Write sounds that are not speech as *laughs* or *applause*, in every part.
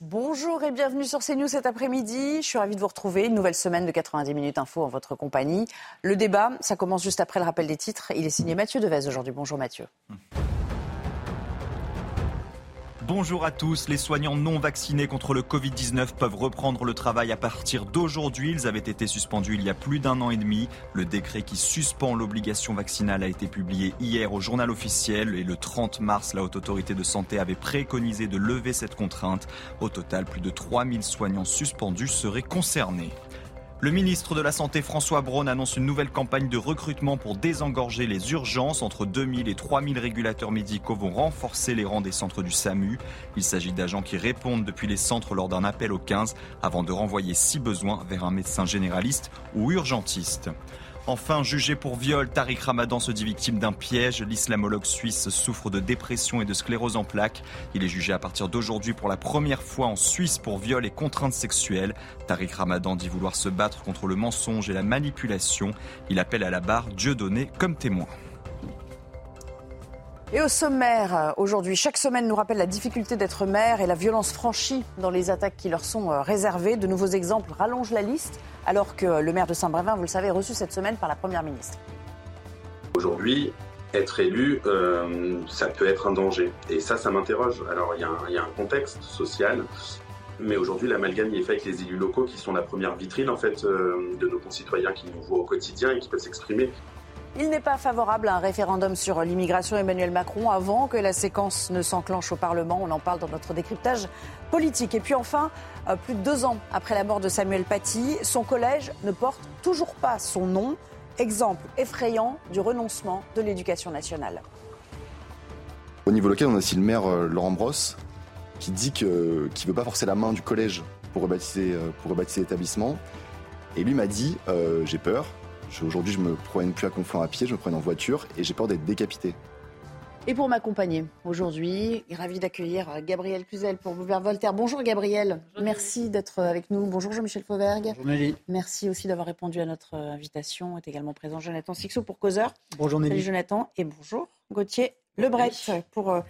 Bonjour et bienvenue sur CNews cet après-midi. Je suis ravie de vous retrouver. Une nouvelle semaine de 90 minutes info en votre compagnie. Le débat, ça commence juste après le rappel des titres. Il est signé Mathieu Devez aujourd'hui. Bonjour Mathieu. Bonjour à tous. Les soignants non vaccinés contre le Covid-19 peuvent reprendre le travail à partir d'aujourd'hui. Ils avaient été suspendus il y a plus d'un an et demi. Le décret qui suspend l'obligation vaccinale a été publié hier au journal officiel et le 30 mars, la Haute Autorité de Santé avait préconisé de lever cette contrainte. Au total, plus de 3000 soignants suspendus seraient concernés. Le ministre de la Santé François Braun annonce une nouvelle campagne de recrutement pour désengorger les urgences. Entre 2000 et 3000 régulateurs médicaux vont renforcer les rangs des centres du SAMU. Il s'agit d'agents qui répondent depuis les centres lors d'un appel au 15 avant de renvoyer si besoin vers un médecin généraliste ou urgentiste. Enfin, jugé pour viol, Tariq Ramadan se dit victime d'un piège. L'islamologue suisse souffre de dépression et de sclérose en plaques. Il est jugé à partir d'aujourd'hui pour la première fois en Suisse pour viol et contraintes sexuelles. Tariq Ramadan dit vouloir se battre contre le mensonge et la manipulation. Il appelle à la barre Dieu donné comme témoin. Et au sommaire, euh, aujourd'hui, chaque semaine nous rappelle la difficulté d'être maire et la violence franchie dans les attaques qui leur sont euh, réservées. De nouveaux exemples rallongent la liste, alors que le maire de Saint-Brévin, vous le savez, est reçu cette semaine par la Première ministre. Aujourd'hui, être élu, euh, ça peut être un danger. Et ça, ça m'interroge. Alors, il y, a un contexte social, mais aujourd'hui, l'amalgame est fait avec les élus locaux qui sont la première vitrine, en fait, de nos concitoyens qui nous voient au quotidien et qui peuvent s'exprimer. Il n'est pas favorable à un référendum sur l'immigration Emmanuel Macron avant que la séquence ne s'enclenche au Parlement. On en parle dans notre décryptage politique. Et puis enfin, euh, plus de deux ans après la mort de Samuel Paty, son collège ne porte toujours pas son nom. Exemple effrayant du renoncement de l'éducation nationale. Au niveau local, on a aussi le maire euh, Laurent Brosse qui dit qu'il ne veut pas forcer la main du collège pour rebaptiser, euh, l'établissement. Et lui m'a dit J'ai peur, Aujourd'hui, je me promène plus à Conflans à pied, je me promène en voiture et j'ai peur d'être décapité. Et pour m'accompagner aujourd'hui, ravi d'accueillir Gabriel Cluzel pour vous vers Voltaire. Bonjour Gabriel, merci d'être avec nous. Bonjour Jean-Michel Fauvergue. Bonjour Nelly. Merci aussi d'avoir répondu à notre invitation. Est également présent Jonathan Sixou pour Causeur. Bonjour Nelly. Salut Jonathan et bonjour Gauthier Lebret pour euh,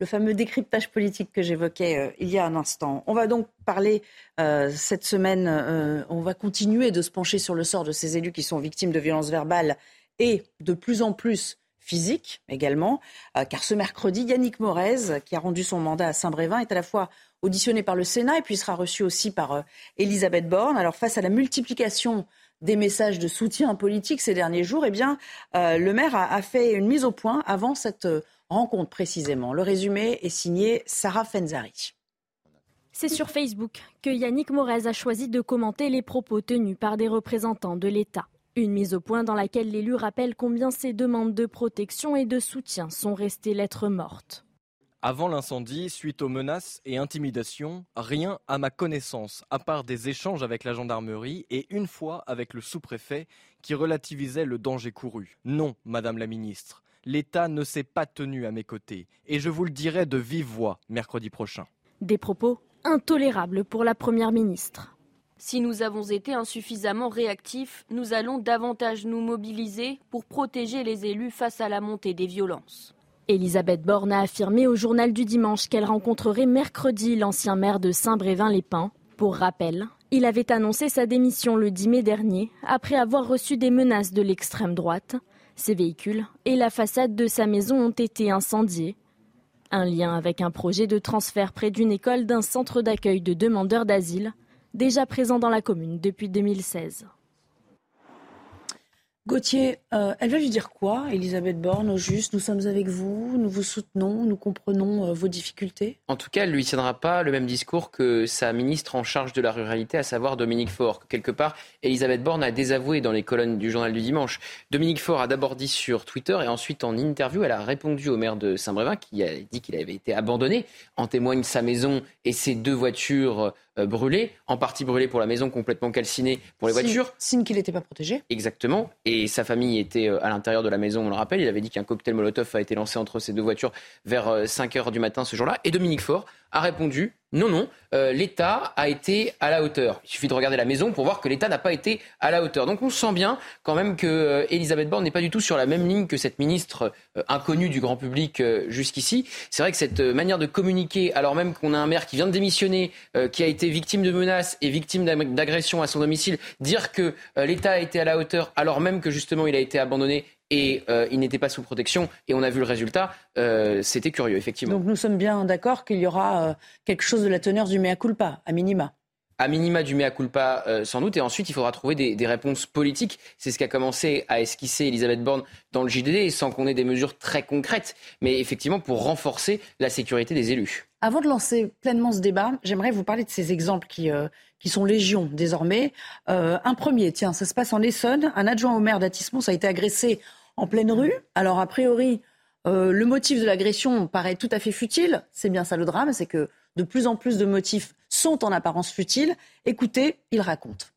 le fameux décryptage politique que j'évoquais euh, il y a un instant. On va donc parler euh, cette semaine, euh, on va continuer de se pencher sur le sort de ces élus qui sont victimes de violences verbales et de plus en plus physiques également, car ce mercredi, Yannick Morez, qui a rendu son mandat à Saint-Brévin, est à la fois auditionné par le Sénat et puis sera reçu aussi par Elisabeth Borne. Alors face à la multiplication des messages de soutien politique ces derniers jours, eh euh, le maire a, a, fait une mise au point avant cette rencontre précisément. Le résumé est signé Sarah Fenzari. C'est sur Facebook que Yannick Morez a choisi de commenter les propos tenus par des représentants de l'État. Une mise au point dans laquelle l'élu rappelle combien ses demandes de protection et de soutien sont restées lettres mortes. Avant l'incendie, suite aux menaces et intimidations, rien à ma connaissance, à part des échanges avec la gendarmerie et une fois avec le sous-préfet qui relativisait le danger couru. Non, Madame la Ministre, l'État ne s'est pas tenu à mes côtés, et je vous le dirai de vive voix mercredi prochain. Des propos intolérables pour la Première ministre. Si nous avons été insuffisamment réactifs, nous allons davantage nous mobiliser pour protéger les élus face à la montée des violences. Elisabeth Borne a affirmé au journal du dimanche qu'elle rencontrerait mercredi l'ancien maire de Saint-Brévin-les-Pins. Pour rappel, il avait annoncé sa démission le 10 mai dernier après avoir reçu des menaces de l'extrême droite. Ses véhicules et la façade de sa maison ont été incendiés. Un lien avec un projet de transfert près d'une école d'un centre d'accueil de demandeurs d'asile, déjà présent dans la commune depuis 2016. Gauthier, euh, elle va lui dire quoi, Elisabeth Borne, au juste Nous sommes avec vous, nous vous soutenons, nous comprenons euh, vos difficultés? En tout cas, elle ne lui tiendra pas le même discours que sa ministre en charge de la ruralité, à savoir Dominique Faure. Quelque part, Elisabeth Borne a désavoué dans les colonnes du journal du dimanche. Dominique Faure a d'abord dit sur Twitter et ensuite en interview, elle a répondu au maire de Saint-Brévin qui a dit qu'il avait été abandonné. En témoigne sa maison et ses deux voitures euh, brûlées, en partie brûlées pour la maison, complètement calcinée pour les voitures. Signe qu'il n'était pas protégé. Exactement. Et sa famille était euh, à l'intérieur de la maison, on le rappelle. Il avait dit qu'un cocktail Molotov a été lancé entre ces deux voitures vers 5 euh, heures du matin ce jour-là. Et Dominique Faure a répondu non, non, euh, l'État a été à la hauteur. Il suffit de regarder la maison pour voir que l'État n'a pas été à la hauteur. Donc on sent bien quand même que euh, Elisabeth Borne n'est pas du tout sur la même ligne que cette ministre euh, inconnue du grand public jusqu'ici. C'est vrai que cette manière de communiquer, alors même qu'on a un maire qui vient de démissionner, qui a été victime de menaces et victime d'agressions à son domicile, dire que l'État a été à la hauteur alors même que justement il a été abandonné et euh, il n'était pas sous protection. Et on a vu le résultat. Euh, c'était curieux, effectivement. Donc nous sommes bien d'accord qu'il y aura euh, quelque chose de la teneur du mea culpa, à minima. À minima du mea culpa, sans doute. Et ensuite, il faudra trouver des, réponses politiques. C'est ce qu'a commencé à esquisser Elisabeth Borne dans le JDD, sans qu'on ait des mesures très concrètes, mais effectivement pour renforcer la sécurité des élus. Avant de lancer pleinement ce débat, j'aimerais vous parler de ces exemples qui, qui sont légion désormais. un premier, tiens, ça se passe en Essonne. Un adjoint au maire d'Atismont a été agressé en pleine rue. Alors, a priori, euh, le motif de l'agression paraît tout à fait futile. C'est bien ça le drame, c'est que de plus en plus de motifs sont en apparence futiles. Écoutez, il raconte.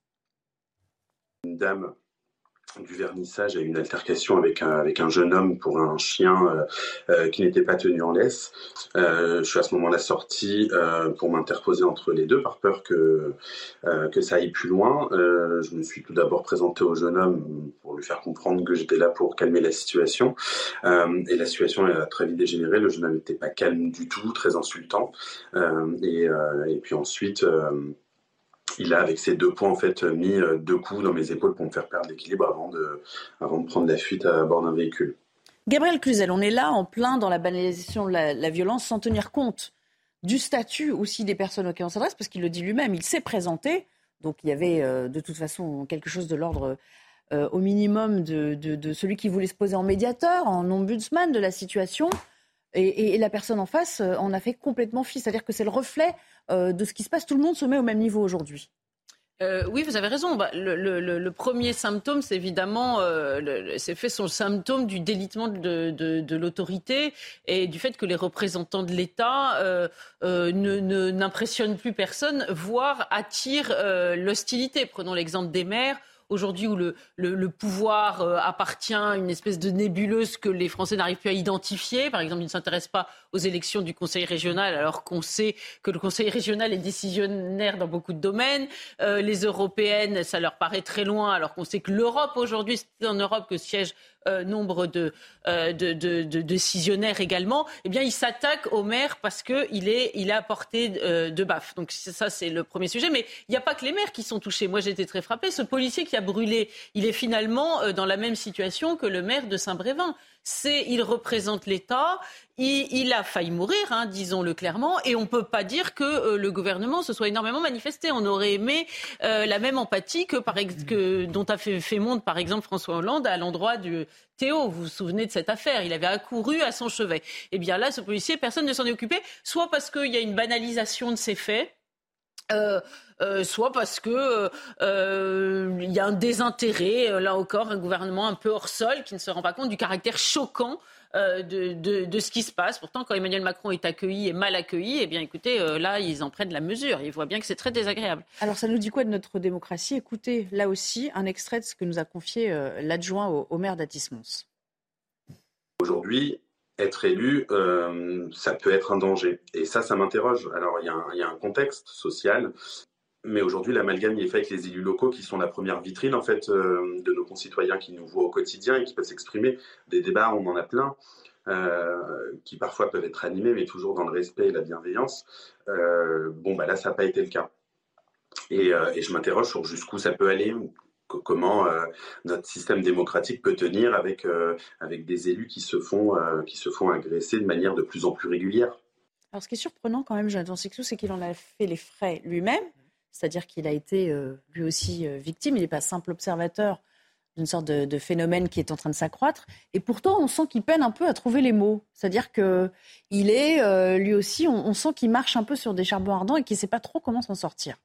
Une dame du vernissage eu une altercation avec un, jeune homme pour un chien euh, euh, qui n'était pas tenu en laisse. Euh, je suis à ce moment-là sorti pour m'interposer entre les deux par peur que, ça aille plus loin. je me suis tout d'abord présenté au jeune homme pour lui faire comprendre que j'étais là pour calmer la situation. et la situation a très vite dégénéré. Le jeune homme n'était pas calme du tout, très insultant. et puis ensuite il a, avec ses deux points, en fait, mis euh, deux coups dans mes épaules pour me faire perdre l'équilibre avant de, avant de prendre la fuite à bord d'un véhicule. Gabriel Cluzel, on est là en plein dans la banalisation de la, violence sans tenir compte du statut aussi des personnes auxquelles on s'adresse, parce qu'il le dit lui-même, il s'est présenté, donc il y avait euh, de toute façon quelque chose de l'ordre euh, au minimum de, celui qui voulait se poser en médiateur, en ombudsman de la situation, et, la personne en face en a fait complètement fi, c'est-à-dire que c'est le reflet de ce qui se passe. Tout le monde se met au même niveau aujourd'hui. Euh, oui, vous avez raison. Bah, le, premier symptôme, c'est évidemment, euh, c'est fait son symptôme du délitement de, l'autorité et du fait que les représentants de l'État n'impressionnent plus personne, voire attirent l'hostilité. Prenons l'exemple des maires aujourd'hui où le, pouvoir euh, appartient à une espèce de nébuleuse que les Français n'arrivent plus à identifier. Par exemple, ils ne s'intéressent pas aux élections du Conseil régional alors qu'on sait que le Conseil régional est décisionnaire dans beaucoup de domaines. Euh, les européennes, ça leur paraît très loin alors qu'on sait que l'Europe aujourd'hui, c'est en Europe que siège euh, nombre euh, de, décisionnaires également, eh bien, il s'attaque au maire parce qu'il est, il est à portée euh, de baffe. Donc ça, c'est le premier sujet. Mais il n'y a pas que les maires qui sont touchés. Moi, j'ai été très frappée. Ce policier qui a brûlé, il est finalement dans la même situation que le maire de Saint-Brévin c'est il représente l'État, il, a failli mourir, hein, disons-le clairement, et on ne peut pas dire que euh, le gouvernement se soit énormément manifesté. On aurait aimé euh, la même empathie que, par que dont a fait, fait montre, par exemple, François Hollande à l'endroit du Théo. Vous vous souvenez de cette affaire? Il avait accouru à son chevet. Eh bien là, ce policier, personne ne s'en est occupé, soit parce qu'il y a une banalisation de ces faits. Euh, soit parce que il y a un désintérêt, là encore, un gouvernement un peu hors sol qui ne se rend pas compte du caractère choquant de, ce qui se passe. Pourtant, quand Emmanuel Macron est accueilli et mal accueilli, eh bien, écoutez, là, ils en prennent la mesure. Ils voient bien que c'est très désagréable. Alors, ça nous dit quoi de notre démocratie? Écoutez, là aussi, un extrait de ce que nous a confié l'adjoint au, maire d'Atis-Mons. Aujourd'hui, être élu, ça peut être un danger. Et ça, ça m'interroge. Alors, il y, a un contexte social mais aujourd'hui, l'amalgame est fait avec les élus locaux qui sont la première vitrine en fait euh, de nos concitoyens qui nous voient au quotidien et qui peuvent s'exprimer. Des débats, on en a plein, euh, qui parfois peuvent être animés, mais toujours dans le respect et la bienveillance. Euh, bon, bah là, ça n'a pas été le cas. Et, je m'interroge sur jusqu'où ça peut aller, comment notre système démocratique peut tenir avec, avec des élus qui se, font, qui se font agresser de manière de plus en plus régulière. Alors, ce qui est surprenant quand même, Jonathan Sixou, c'est qu'il en a fait les frais lui-même c'est-à-dire qu'il a été euh, lui aussi euh, victime. Il n'est pas simple observateur d'une sorte de, phénomène qui est en train de s'accroître. Et pourtant, on sent qu'il peine un peu à trouver les mots. C'est-à-dire que il est, euh, lui aussi, on, sent qu'il marche un peu sur des charbons ardents et qu'il ne sait pas trop comment s'en sortir.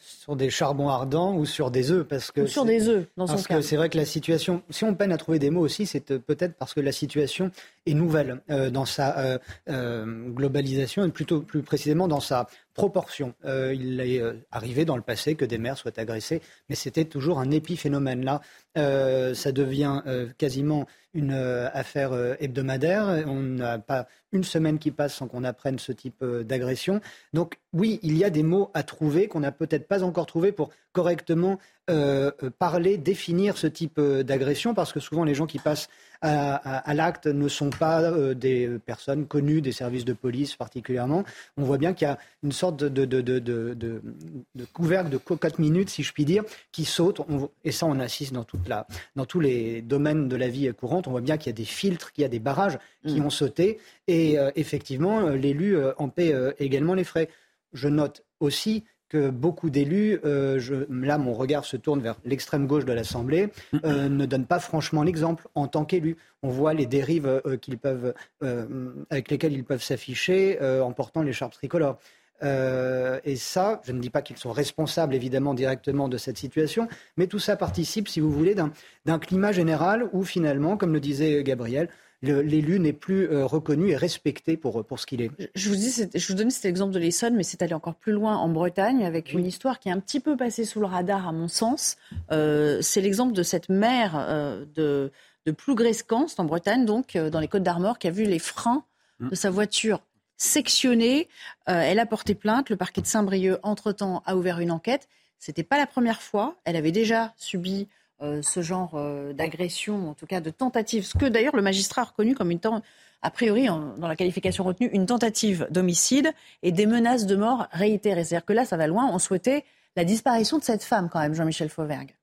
Sur des charbons ardents ou sur des œufs parce que sur des œufs dans parce que c'est vrai que la situation si on peine à trouver des mots aussi c'est euh, peut-être parce que la situation est nouvelle euh, dans sa globalisation et plutôt plus précisément dans sa proportion. Euh, il est euh, arrivé dans le passé que des maires soient agressés, mais c'était toujours un épiphénomène. Là, euh, ça devient quasiment une affaire hebdomadaire. On n'a pas une semaine qui passe sans qu'on apprenne ce type d'agression. Donc oui, il y a des mots à trouver qu'on n'a peut-être pas encore trouvé pour correctement parler, définir ce type d'agression, parce que souvent les gens qui passent à, l'acte ne sont pas euh, des personnes connues des services de police particulièrement. On voit bien qu'il y a une sorte de, de, de, de, couvercle de cocotte minute, si je puis dire, qui saute. et ça, on assiste dans, toute la, dans tous les domaines de la vie courante. On voit bien qu'il y a des filtres, qu'il y a des barrages qui mm. ont sauté. Et euh, effectivement, l'élu euh, en paie également les frais. Je note aussi que beaucoup d'élus, euh, là mon regard se tourne vers l'extrême gauche de l'Assemblée, euh, ne donnent pas franchement l'exemple en tant qu'élus. On voit les dérives euh, qu'ils peuvent, avec lesquelles ils peuvent s'afficher en portant l'écharpe tricolore. et ça, je ne dis pas qu'ils sont responsables évidemment directement de cette situation, mais tout ça participe, si vous voulez, d'un climat général où finalement, comme le disait Gabriel, l'élu n'est plus euh, reconnu et respecté pour, pour ce qu'il est. Je vous, dis, je vous donnais cet exemple de l'Essonne, mais c'est allé encore plus loin en Bretagne avec une histoire qui est un petit peu passée sous le radar à mon sens. Euh, c'est l'exemple de cette mère euh, de, de Plougrescans, en Bretagne, donc dans les Côtes d'Armor, qui a vu les freins mmh. de sa voiture sectionnés. elle a porté plainte. Le parquet de Saint-Brieuc, entre-temps, a ouvert une enquête. C'était pas la première fois. Elle avait déjà subi euh, ce genre euh, d'agression, en tout cas de tentative, ce que d'ailleurs le magistrat a reconnu comme une a priori, dans la qualification retenue, une tentative d'homicide et des menaces de mort réitérées. C'est-à-dire que là, ça va loin. On souhaitait la disparition de cette femme, quand même, Jean-Michel Fauvergue.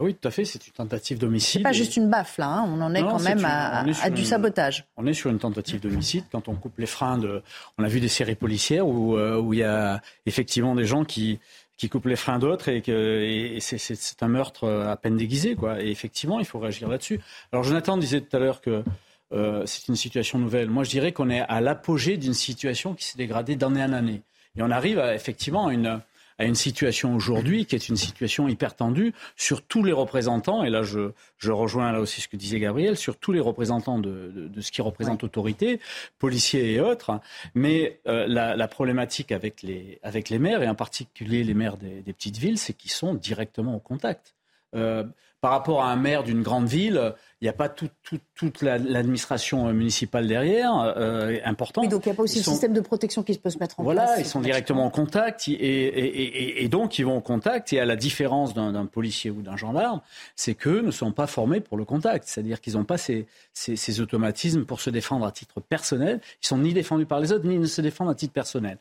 Oui, tout à fait. C'est une tentative d'homicide. C'est pas juste une baffe, là. Hein. On en est quand même à, du sabotage. On est sur une tentative d'homicide. Quand on coupe les freins de. On a vu des séries policières où, euh, où il y a effectivement des gens qui, qui coupe les freins d'autres et que c'est un meurtre à peine déguisé. Quoi. Et effectivement, il faut réagir là-dessus. Alors Jonathan disait tout à l'heure que euh, c'est une situation nouvelle. Moi, je dirais qu'on est à l'apogée d'une situation qui s'est dégradée d'année en année. Et on arrive à, effectivement à une, à une situation aujourd'hui qui est une situation hyper tendue sur tous les représentants, et là je, je rejoins là aussi ce que disait Gabriel, sur tous les représentants de, de, de ce qui représente autorité, policiers et autres, mais euh, la, la, problématique avec les, avec les maires, et en particulier les maires des, des petites villes, c'est qu'ils sont directement au contact. Euh, par rapport à un maire d'une grande ville, il n'y a pas toute l'administration municipale derrière, euh, important. donc il n'y a pas aussi le système de protection qui peut se mettre en place. Voilà, ils sont directement en contact et, donc ils vont en contact. Et à la différence d'un policier ou d'un gendarme, c'est qu'eux ne sont pas formés pour le contact. C'est-à-dire qu'ils n'ont pas ces, ces, automatismes pour se défendre à titre personnel. Ils sont ni défendus par les autres, ni ne se défendent à titre personnel.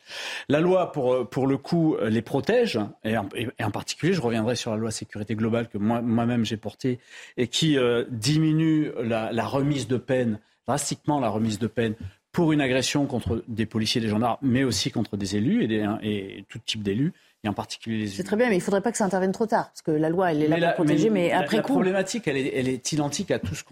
La loi, pour, pour le coup, les protège. Et en, particulier, je reviendrai sur la loi sécurité globale que moi-même j'ai portée et qui euh, diminue la, remise de peine, drastiquement la remise de peine pour une agression contre des policiers, des gendarmes, mais aussi contre des élus et, et tout type d'élus, et en particulier les élus. C'est très bien, mais il ne faudrait pas que ça intervienne trop tard, parce que la loi, elle est là pour protéger, mais, après la, problématique, elle est, elle est, identique à tout ce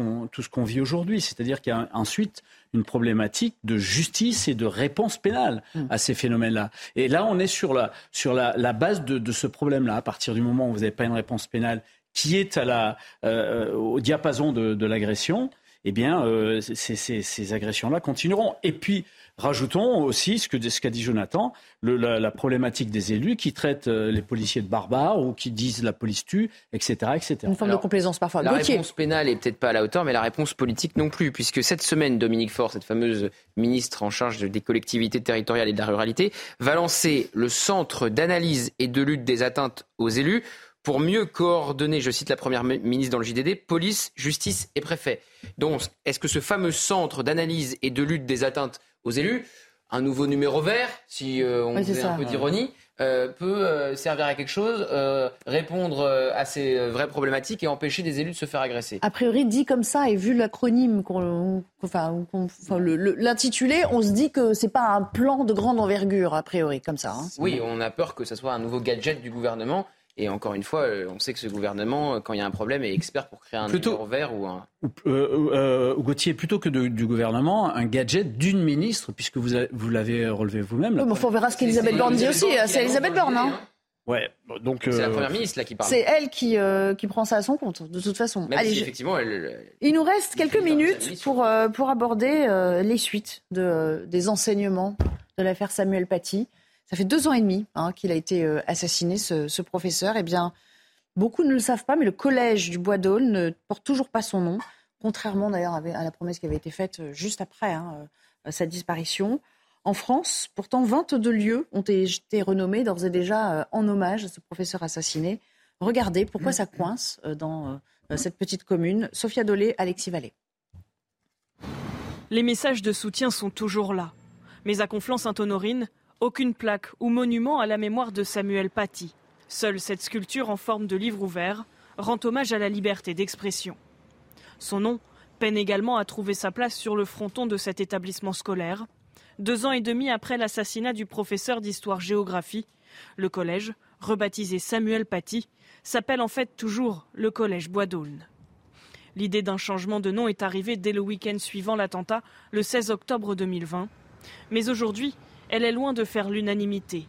qu'on vit aujourd'hui, c'est-à-dire qu'il y a ensuite une problématique de justice et de réponse pénale mm. à ces phénomènes-là. Et là, on est sur la, sur la, la base de, de ce problème-là. À partir du moment où vous n'avez pas une réponse pénale qui est à la, euh, au diapason de, l'agression, eh bien, euh, ces, agressions-là continueront. Et puis, rajoutons aussi ce qu'a ce dit Jonathan, la, problématique des élus qui traitent euh, les policiers de barbares ou qui disent la police tue, etc. etc. Une forme de complaisance parfois. La réponse pénale est peut-être pas à la hauteur, mais la réponse politique non plus, puisque cette semaine, Dominique Faure, cette fameuse ministre en charge des collectivités territoriales et de la ruralité, va lancer le centre d'analyse et de lutte des atteintes aux élus pour mieux coordonner, je cite la Première ministre dans le JDD, police, justice et préfet. Donc, est-ce que ce fameux centre d'analyse et de lutte des atteintes aux élus, un nouveau numéro vert, si euh, on fait un peu d'ironie, euh, peut euh, servir à quelque chose, répondre à ces vraies problématiques et empêcher des élus de se faire agresser? A priori, dit comme ça, et vu l'acronyme, enfin, l'intitulé, on se dit que c'est pas un plan de grande envergure, a priori, comme ça. Hein. Oui, on a peur que ce soit un nouveau gadget du gouvernement Et encore une fois, on sait que ce gouvernement, quand il y a un problème, est expert pour créer un plutôt, vert ou un. Gauthier, plutôt que du gouvernement, un gadget d'une ministre, puisque vous, vous l'avez relevé vous-même. Oui, on verra ce qu'Elisabeth Borne dit aussi. C'est Elisabeth Borne, hein Ouais, donc c'est la première ministre là qui parle. C'est elle qui, qui prend ça à son compte, de toute façon. Allez, effectivement, elle, Il nous reste quelques minutes pour, pour aborder les suites de, des enseignements de l'affaire Samuel Paty. Ça fait deux ans et demi hein, qu'il a été assassiné, ce, professeur. Eh bien, beaucoup ne le savent pas, mais le collège du Bois d'Aulne ne porte toujours pas son nom, contrairement d'ailleurs à la promesse qui avait été faite juste après hein, sa disparition. En France, pourtant, 22 lieux ont été renommés d'ores et déjà en hommage à ce professeur assassiné. Regardez pourquoi ça coince dans cette petite commune. Sophia Dolé, Alexis Vallée. Les messages de soutien sont toujours là. Mais à Conflans-Sainte-Honorine, aucune plaque ou monument à la mémoire de Samuel Paty. Seule cette sculpture en forme de livre ouvert rend hommage à la liberté d'expression. Son nom peine également à trouver sa place sur le fronton de cet établissement scolaire. Deux ans et demi après l'assassinat du professeur d'histoire-géographie, le collège, rebaptisé Samuel Paty, s'appelle en fait toujours le collège Bois d'Aulne. L'idée d'un changement de nom est arrivée dès le week-end suivant l'attentat, le 16 octobre 2020. Mais aujourd'hui, elle est loin de faire l'unanimité.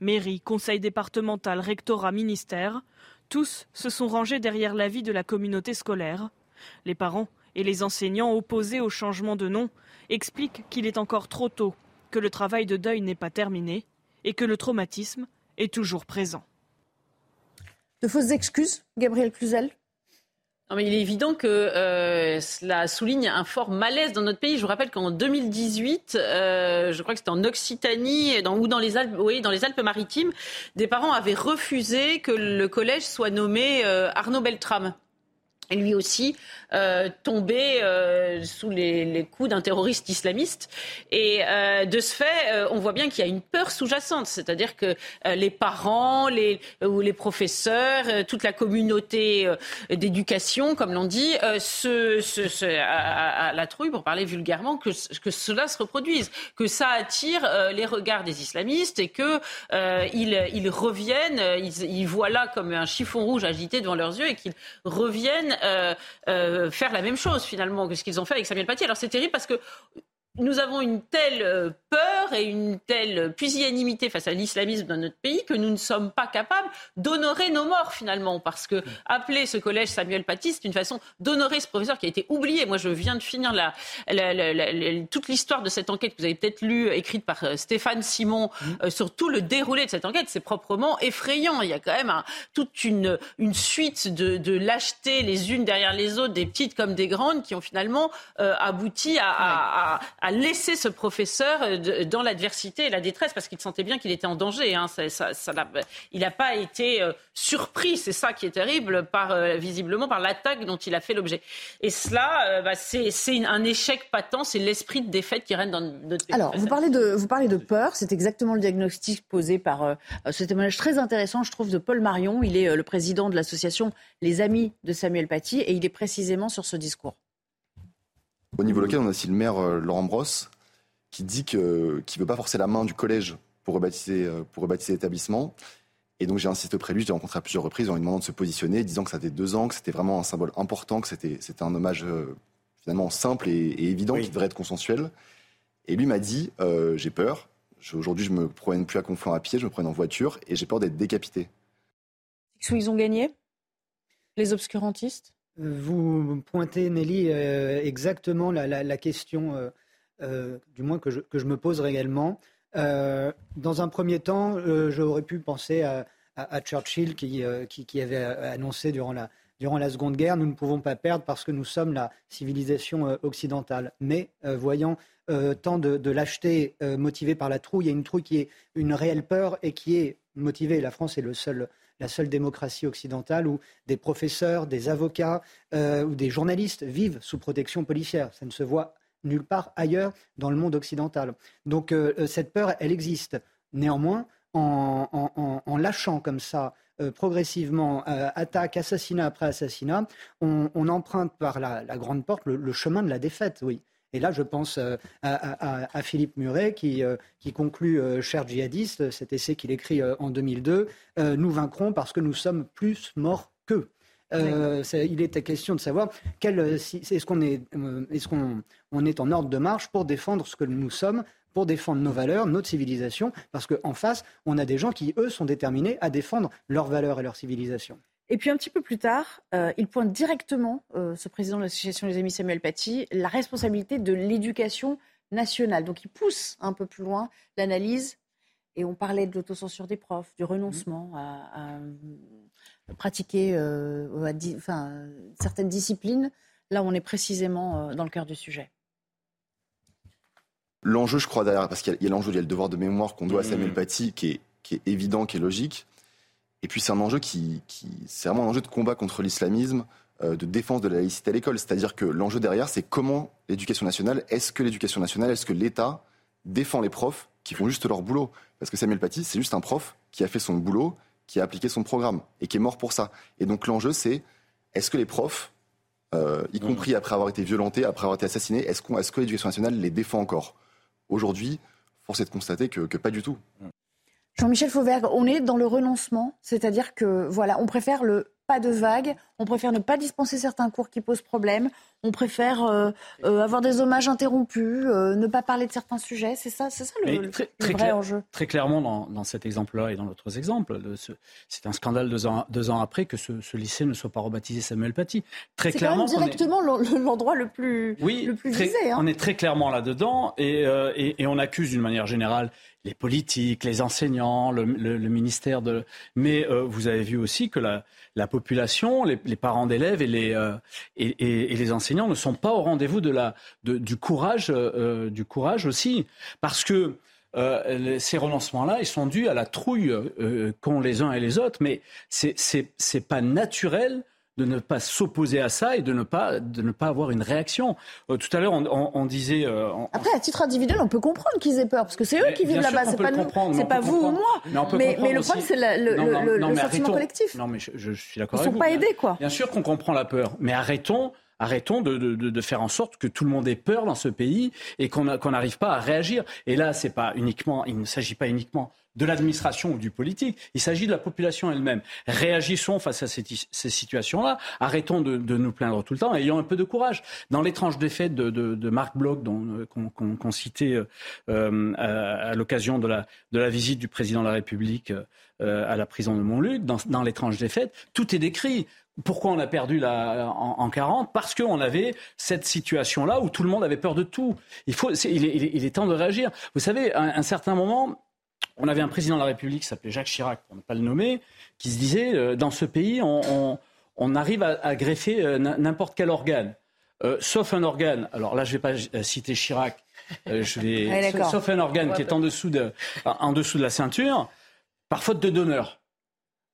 Mairie, conseil départemental, rectorat, ministère, tous se sont rangés derrière l'avis de la communauté scolaire. Les parents et les enseignants opposés au changement de nom expliquent qu'il est encore trop tôt, que le travail de deuil n'est pas terminé et que le traumatisme est toujours présent. De fausses excuses, Gabriel Cluzel? Non, mais il est évident que euh, cela souligne un fort malaise dans notre pays. Je vous rappelle qu'en 2018, euh, je crois que c'était en Occitanie ou dans les Alpes, dans les Alpes-Maritimes, des parents avaient refusé que le collège soit nommé euh, Arnaud Beltrame. Lui aussi euh, tombé euh, sous les, coups d'un terroriste islamiste. Et euh, de ce fait, on voit bien qu'il y a une peur sous-jacente, c'est-à-dire que les parents, les, ou les professeurs, toute la communauté d'éducation, comme l'on dit, se, à, la trouille, pour parler vulgairement, que, cela se reproduise, que ça attire les regards des islamistes et que ils, reviennent, ils voient là comme un chiffon rouge agité devant leurs yeux et qu'ils reviennent euh, euh, faire la même chose finalement que ce qu'ils ont fait avec Samuel Paty. Alors c'est terrible parce que nous avons une telle euh, peur et une telle pusillanimité face à l'islamisme dans notre pays que nous ne sommes pas capables d'honorer nos morts finalement. Parce que appeler ce collège Samuel Paty, c'est une façon d'honorer ce professeur qui a été oublié. Moi, je viens de finir la, la, la, toute l'histoire de cette enquête que vous avez peut-être lue, écrite par euh, Stéphane Simon, mmh. euh, sur tout le déroulé de cette enquête. C'est proprement effrayant. Il y a quand même un, toute une, une suite de, de lâchetés les unes derrière les autres, des petites comme des grandes, qui ont finalement euh, abouti à, à, à, à laisser ce professeur dans l'adversité et la détresse parce qu'il sentait bien qu'il était en danger. Hein. Il n'a pas été euh, surpris, c'est ça qui est terrible, euh, visiblement par l'attaque dont il a fait l'objet. Et cela, euh, bah, c'est un échec patent, c'est l'esprit de défaite qui règne dans notre pays. Alors, vous parlez, de, vous parlez de peur, c'est exactement le diagnostic posé par ce témoignage très intéressant, je trouve, de Paul Marion. Il est le président de l'association Les Amis de Samuel Paty et il est précisément sur ce discours. Au niveau local, on a aussi le maire Laurent Brosse qui dit qu'il ne veut pas forcer la main du collège pour rebaptiser, pour rebaptiser l'établissement. Et donc j'ai insisté auprès de lui, je l'ai rencontré à plusieurs reprises en lui demandant de se positionner, disant que ça faisait deux ans, que c'était vraiment un symbole important, que c'était, c'était un hommage euh, finalement simple et, et évident oui. qui devrait être consensuel. Et lui m'a dit, euh, j'ai peur, aujourd'hui je me promène plus à Conflans à pied, je me promène en voiture et j'ai peur d'être décapité. Ils ont gagné Les obscurantistes? Vous pointez, Nelly, euh, exactement la, question, euh, euh, du moins que je, que je me pose réellement. Dans un premier temps, j'aurais pu penser à, Churchill qui, qui, qui, avait annoncé durant la, durant la Seconde Guerre, nous ne pouvons pas perdre parce que nous sommes la civilisation occidentale. Mais voyant tant de, de lâcheté motivée par la trouille, il y a une trouille qui est une réelle peur et qui est motivée. La France est le seul la seule démocratie occidentale où des professeurs, des avocats euh, ou des journalistes vivent sous protection policière. Ça ne se voit nulle part ailleurs dans le monde occidental. Donc euh, cette peur, elle existe. Néanmoins, en, lâchant comme ça euh, progressivement euh, attaque, assassinat après assassinat, on, on emprunte par la, la grande porte le, le, chemin de la défaite, oui. Et là, je pense à, Philippe Muret qui, qui conclut Cher djihadiste, cet essai qu'il écrit en 2002, Nous vaincrons parce que nous sommes plus morts qu'eux. il était question de savoir est-ce qu'on est, est, qu'on on est en ordre de marche pour défendre ce que nous sommes pour défendre nos valeurs, notre civilisation, parce qu'en face, on a des gens qui, eux, sont déterminés à défendre leurs valeurs et leur civilisation. Et puis un petit peu plus tard, euh, il pointe directement, euh, ce président de l'association des amis Samuel Paty, la responsabilité de l'éducation nationale. Donc il pousse un peu plus loin l'analyse, et on parlait de l'autocensure des profs, du renoncement à, pratiquer euh, enfin, certaines disciplines. Là, on est précisément dans le cœur du sujet. L'enjeu, je crois, derrière, parce qu'il y a l'enjeu, il y a le devoir de mémoire qu'on doit à mmh. Samuel Paty, qui est, qui est évident, qui est logique. Et puis c'est un enjeu qui, qui c'est vraiment un enjeu de combat contre l'islamisme, euh, de défense de la laïcité à l'école. C'est-à-dire que l'enjeu derrière, c'est comment l'éducation nationale, est-ce que l'éducation nationale, est-ce que l'État défend les profs qui font juste leur boulot? Parce que Samuel Paty, c'est juste un prof qui a fait son boulot, qui a appliqué son programme et qui est mort pour ça. Et donc l'enjeu, c'est est-ce que les profs, euh, y mmh. compris après avoir été violentés, après avoir été assassinés, est-ce, qu'on, est-ce que l'éducation nationale les défend encore? Aujourd'hui, force est de constater que, pas du tout. Jean-Michel Fauvergue, on est dans le renoncement, c'est-à-dire que voilà, on préfère le pas de vague, on préfère ne pas dispenser certains cours qui posent problème, on préfère euh, euh, avoir des hommages interrompus, euh, ne pas parler de certains sujets. C'est ça, c'est ça le, très, vrai enjeu. Très clairement, dans, cet exemple-là et dans d'autres exemples, c'est un scandale deux ans, deux ans après que ce, lycée ne soit pas rebaptisé Samuel Paty. Très clairement, quand directement l'endroit le plus, oui, le plus visé. Hein. On est très clairement là-dedans et, et on accuse d'une manière générale les politiques, les enseignants, le, ministère de. Mais euh, vous avez vu aussi que la, la population, les, parents d'élèves et les euh, et, les enseignants ne sont pas au rendez-vous de la du courage euh, du courage aussi, parce que ces renoncements-là, ils sont dus à la trouille qu'ont les uns et les autres, mais c'est pas naturel de ne pas s'opposer à ça et de ne pas, de ne pas avoir une réaction. Euh, tout à l'heure, on, disait. Euh, Après, à titre individuel, on peut comprendre qu'ils aient peur, parce que c'est eux qui vivent là-bas, c'est pas nous, c'est pas vous ou moi. Mais, le problème, c'est le, sentiment collectif. Non, mais je, suis d'accord. Ils ne sont pas aidés, quoi. Bien sûr qu'on comprend la peur, mais arrêtons. Arrêtons de, de, faire en sorte que tout le monde ait peur dans ce pays et qu'on n'arrive pas à réagir. Et là, c'est pas uniquement, il ne s'agit pas uniquement de l'administration ou du politique. Il s'agit de la population elle-même. Réagissons face à ces, situations-là. Arrêtons de, nous plaindre tout le temps. Ayons un peu de courage. Dans l'étrange défaite de, de, Marc Bloch, euh, qu'on citait euh, euh, à, l'occasion de la, de la visite du président de la République à la prison de Montluc, dans, dans l'étrange défaite, tout est décrit. Pourquoi on a perdu la, en, en 40 Parce qu'on avait cette situation-là où tout le monde avait peur de tout. Il, faut, il, est, il est temps de réagir. Vous savez, à un certain moment, on avait un président de la République qui s'appelait Jacques Chirac, pour ne pas le nommer, qui se disait euh, dans ce pays, on, arrive à, greffer euh, n'importe quel organe, euh, sauf un organe. Alors là, je ne vais pas citer Chirac. je vais, sauf un organe qui est en dessous, de, en dessous de la ceinture, par faute de donneur.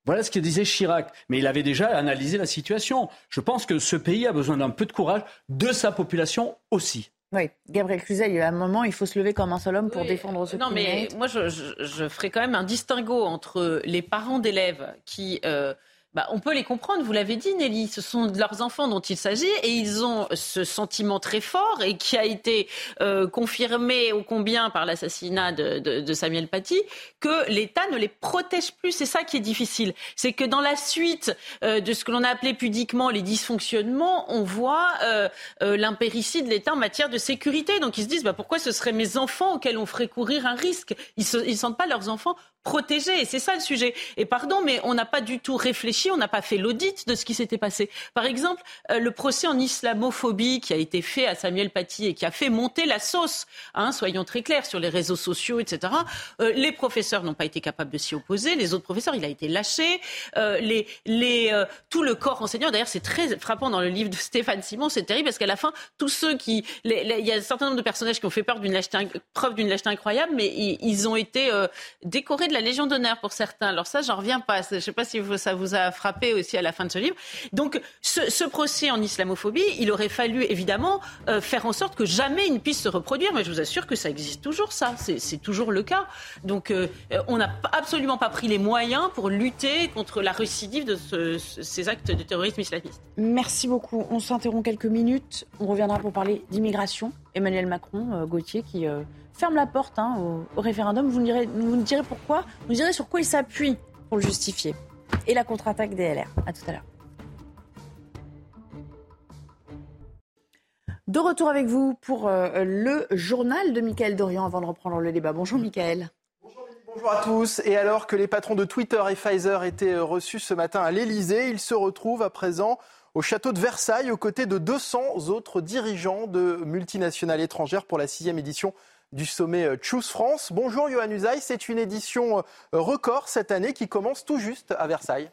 Voilà ce que disait Chirac. Mais il avait déjà analysé la situation. Je pense que ce pays a besoin d'un peu de courage de sa population aussi. Oui, Gabriel Cluzel, il y a un moment, il faut se lever comme un seul homme pour défendre ce Non, mais moi, je, je, ferai quand même un distinguo entre les parents d'élèves qui euh, bah, on peut les comprendre, vous l'avez dit Nelly, ce sont leurs enfants dont il s'agit et ils ont ce sentiment très fort et qui a été euh, confirmé au combien par l'assassinat de, Samuel Paty, que l'État ne les protège plus. C'est ça qui est difficile. C'est que dans la suite euh, de ce que l'on a appelé pudiquement les dysfonctionnements, on voit euh, l'impéritie de l'État en matière de sécurité. Donc ils se disent bah, pourquoi ce seraient mes enfants auxquels on ferait courir un risque? Ils ne sentent pas leurs enfants protégés. C'est ça le sujet. Et pardon, mais on n'a pas du tout réfléchi, on n'a pas fait l'audit de ce qui s'était passé. Par exemple, euh, le procès en islamophobie qui a été fait à Samuel Paty et qui a fait monter la sauce, hein, soyons très clairs, sur les réseaux sociaux, etc. Euh, les professeurs n'ont pas été capables de s'y opposer. Les autres professeurs, il a été lâché. Euh, tout le corps enseignant, d'ailleurs, c'est très frappant dans le livre de Stéphane Simon, c'est terrible parce qu'à la fin, tous ceux qui... il y a un certain nombre de personnages qui ont fait peur d'une preuve d'une lâcheté incroyable, mais ils, ont été décorés la Légion d'honneur pour certains. Alors ça, j'en reviens pas. Je ne sais pas si ça vous a va frapper aussi à la fin de ce livre. Donc ce, procès en islamophobie, il aurait fallu évidemment euh, faire en sorte que jamais il ne puisse se reproduire. Mais je vous assure que ça existe toujours, ça. C'est toujours le cas. Donc euh, on n'a absolument pas pris les moyens pour lutter contre la récidive de ces actes de terrorisme islamiste. Merci beaucoup. On s'interrompt quelques minutes. On reviendra pour parler d'immigration. Emmanuel Macron, euh, Gauthier, qui ferme la porte hein, au, référendum. Vous nous direz pourquoi. Vous nous direz sur quoi il s'appuie pour le justifier. Et la contre-attaque des LR. À tout à l'heure. De retour avec vous pour euh, le journal de Michael Dorian avant de reprendre le débat. Bonjour Michael. Bonjour à tous. Et alors que les patrons de Twitter et Pfizer étaient euh, reçus ce matin à l'Elysée, ils se retrouvent à présent au château de Versailles aux côtés de 200 autres dirigeants de multinationales étrangères pour la sixième édition du sommet euh, Choose France. Bonjour Johan Usaï, c'est une édition record cette année qui commence tout juste à Versailles.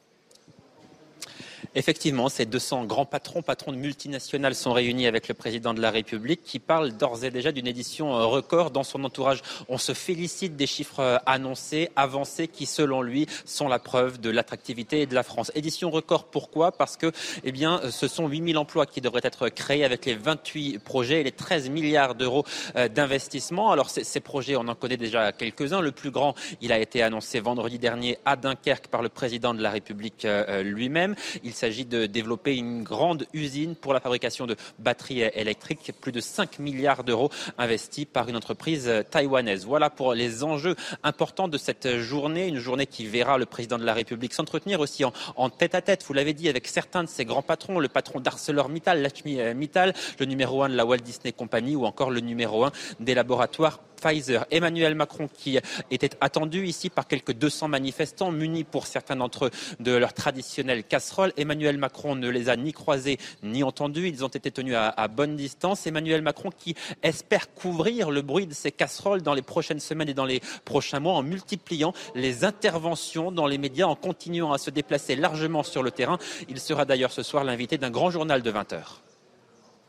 Effectivement, ces 200 grands patrons, patrons de multinationales sont réunis avec le président de la République qui parle d'ores et déjà d'une édition euh, record dans son entourage. On se félicite des chiffres euh, annoncés, avancés, qui selon lui sont la preuve de l'attractivité de la France. Édition record, pourquoi? Parce que eh bien, ce sont 8000 emplois qui devraient être créés avec les 28 projets et les 13 milliards d'euros euh, d'investissement. Alors ces projets, on en connaît déjà quelques-uns. Le plus grand, il a été annoncé vendredi dernier à Dunkerque par le président de la République lui-même. Il s'agit de développer une grande usine pour la fabrication de batteries électriques, plus de 5 milliards d'euros investis par une entreprise taïwanaise. Voilà pour les enjeux importants de cette journée, une journée qui verra le président de la République s'entretenir aussi en, tête à tête, vous l'avez dit, avec certains de ses grands patrons, le patron d'ArcelorMittal, Lakshmi Mittal, le numéro un de la Walt Disney Company ou encore le numéro un des laboratoires Pfizer. Emmanuel Macron qui était attendu ici par quelques 200 manifestants munis pour certains d'entre eux de leur traditionnelle casserole. Emmanuel Macron ne les a ni croisés ni entendus. Ils ont été tenus à, à bonne distance. Emmanuel Macron qui espère couvrir le bruit de ces casseroles dans les prochaines semaines et dans les prochains mois en multipliant les interventions dans les médias, en continuant à se déplacer largement sur le terrain. Il sera d'ailleurs ce soir l'invité d'un grand journal de 20 heures.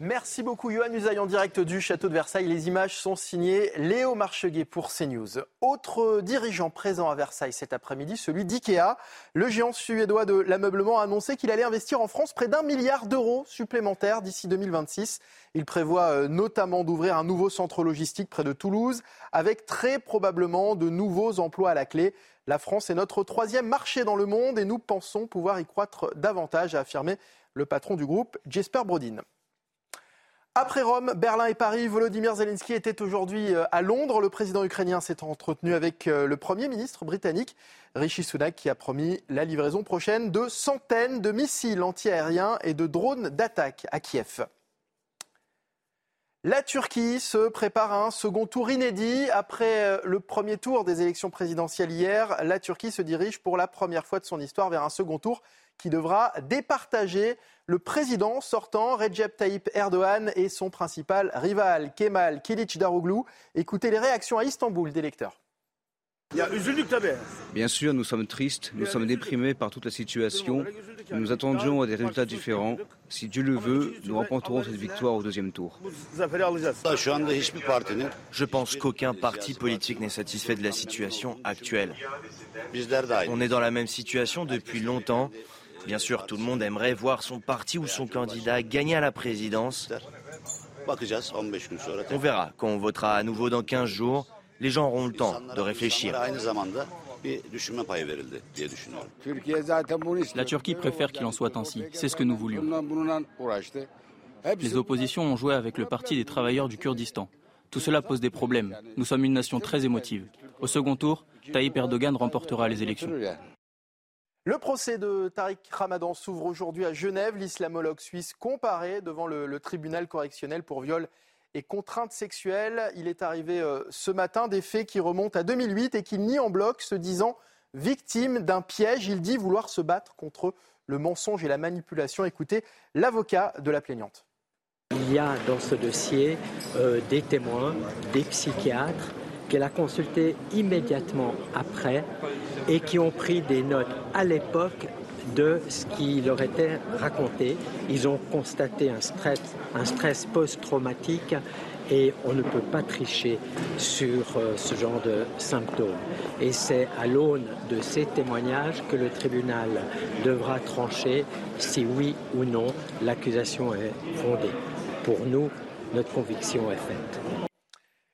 Merci beaucoup, Johan Usaï, en direct du château de Versailles. Les images sont signées Léo Marcheguet pour CNews. Autre dirigeant présent à Versailles cet après-midi, celui d'IKEA. Le géant suédois de l'ameublement a annoncé qu'il allait investir en France près d'un milliard d'euros supplémentaires d'ici 2026. Il prévoit euh, notamment d'ouvrir un nouveau centre logistique près de Toulouse, avec très probablement de nouveaux emplois à la clé. La France est notre troisième marché dans le monde et nous pensons pouvoir y croître davantage, a affirmé le patron du groupe, Jesper Brodin. Après Rome, Berlin et Paris, Volodymyr Zelensky était aujourd'hui euh, à Londres. Le président ukrainien s'est entretenu avec euh, le Premier ministre britannique, Rishi Sunak, qui a promis la livraison prochaine de centaines de missiles antiaériens et de drones d'attaque à Kiev. La Turquie se prépare à un second tour inédit. Après euh, le premier tour des élections présidentielles hier, la Turquie se dirige pour la première fois de son histoire vers un second tour qui devra départager le président sortant, Recep Tayyip Erdogan, et son principal rival, Kemal Kılıçdaroğlu. Écoutez les réactions à Istanbul des lecteurs. Bien sûr, nous sommes tristes, nous sommes déprimés par toute la situation. Nous attendions à des résultats différents. Si Dieu le veut, nous remporterons cette victoire au deuxième tour. Je pense qu'aucun parti politique n'est satisfait de la situation actuelle. On est dans la même situation depuis longtemps. Bien sûr, tout le monde aimerait voir son parti ou son candidat gagner à la présidence. On verra quand on votera à nouveau dans 15 jours. Les gens auront le temps de réfléchir. La Turquie préfère qu'il en soit ainsi. C'est ce que nous voulions. Les oppositions ont joué avec le Parti des travailleurs du Kurdistan. Tout cela pose des problèmes. Nous sommes une nation très émotive. Au second tour, Tayyip Erdogan remportera les élections. Le procès de Tariq Ramadan s'ouvre aujourd'hui à Genève. L'islamologue suisse comparé devant le, tribunal correctionnel pour viol et contrainte sexuelle. Il est arrivé euh, ce matin des faits qui remontent à 2008 et qu'il nie en bloc, se disant victime d'un piège. Il dit vouloir se battre contre le mensonge et la manipulation. Écoutez l'avocat de la plaignante. Il y a dans ce dossier euh, des témoins, des psychiatres qu'elle a consultés immédiatement après et qui ont pris des notes à l'époque de ce qui leur était raconté. Ils ont constaté un stress, un stress post-traumatique et on ne peut pas tricher sur euh, ce genre de symptômes. Et c'est à l'aune de ces témoignages que le tribunal devra trancher si oui ou non l'accusation est fondée. Pour nous, notre conviction est faite.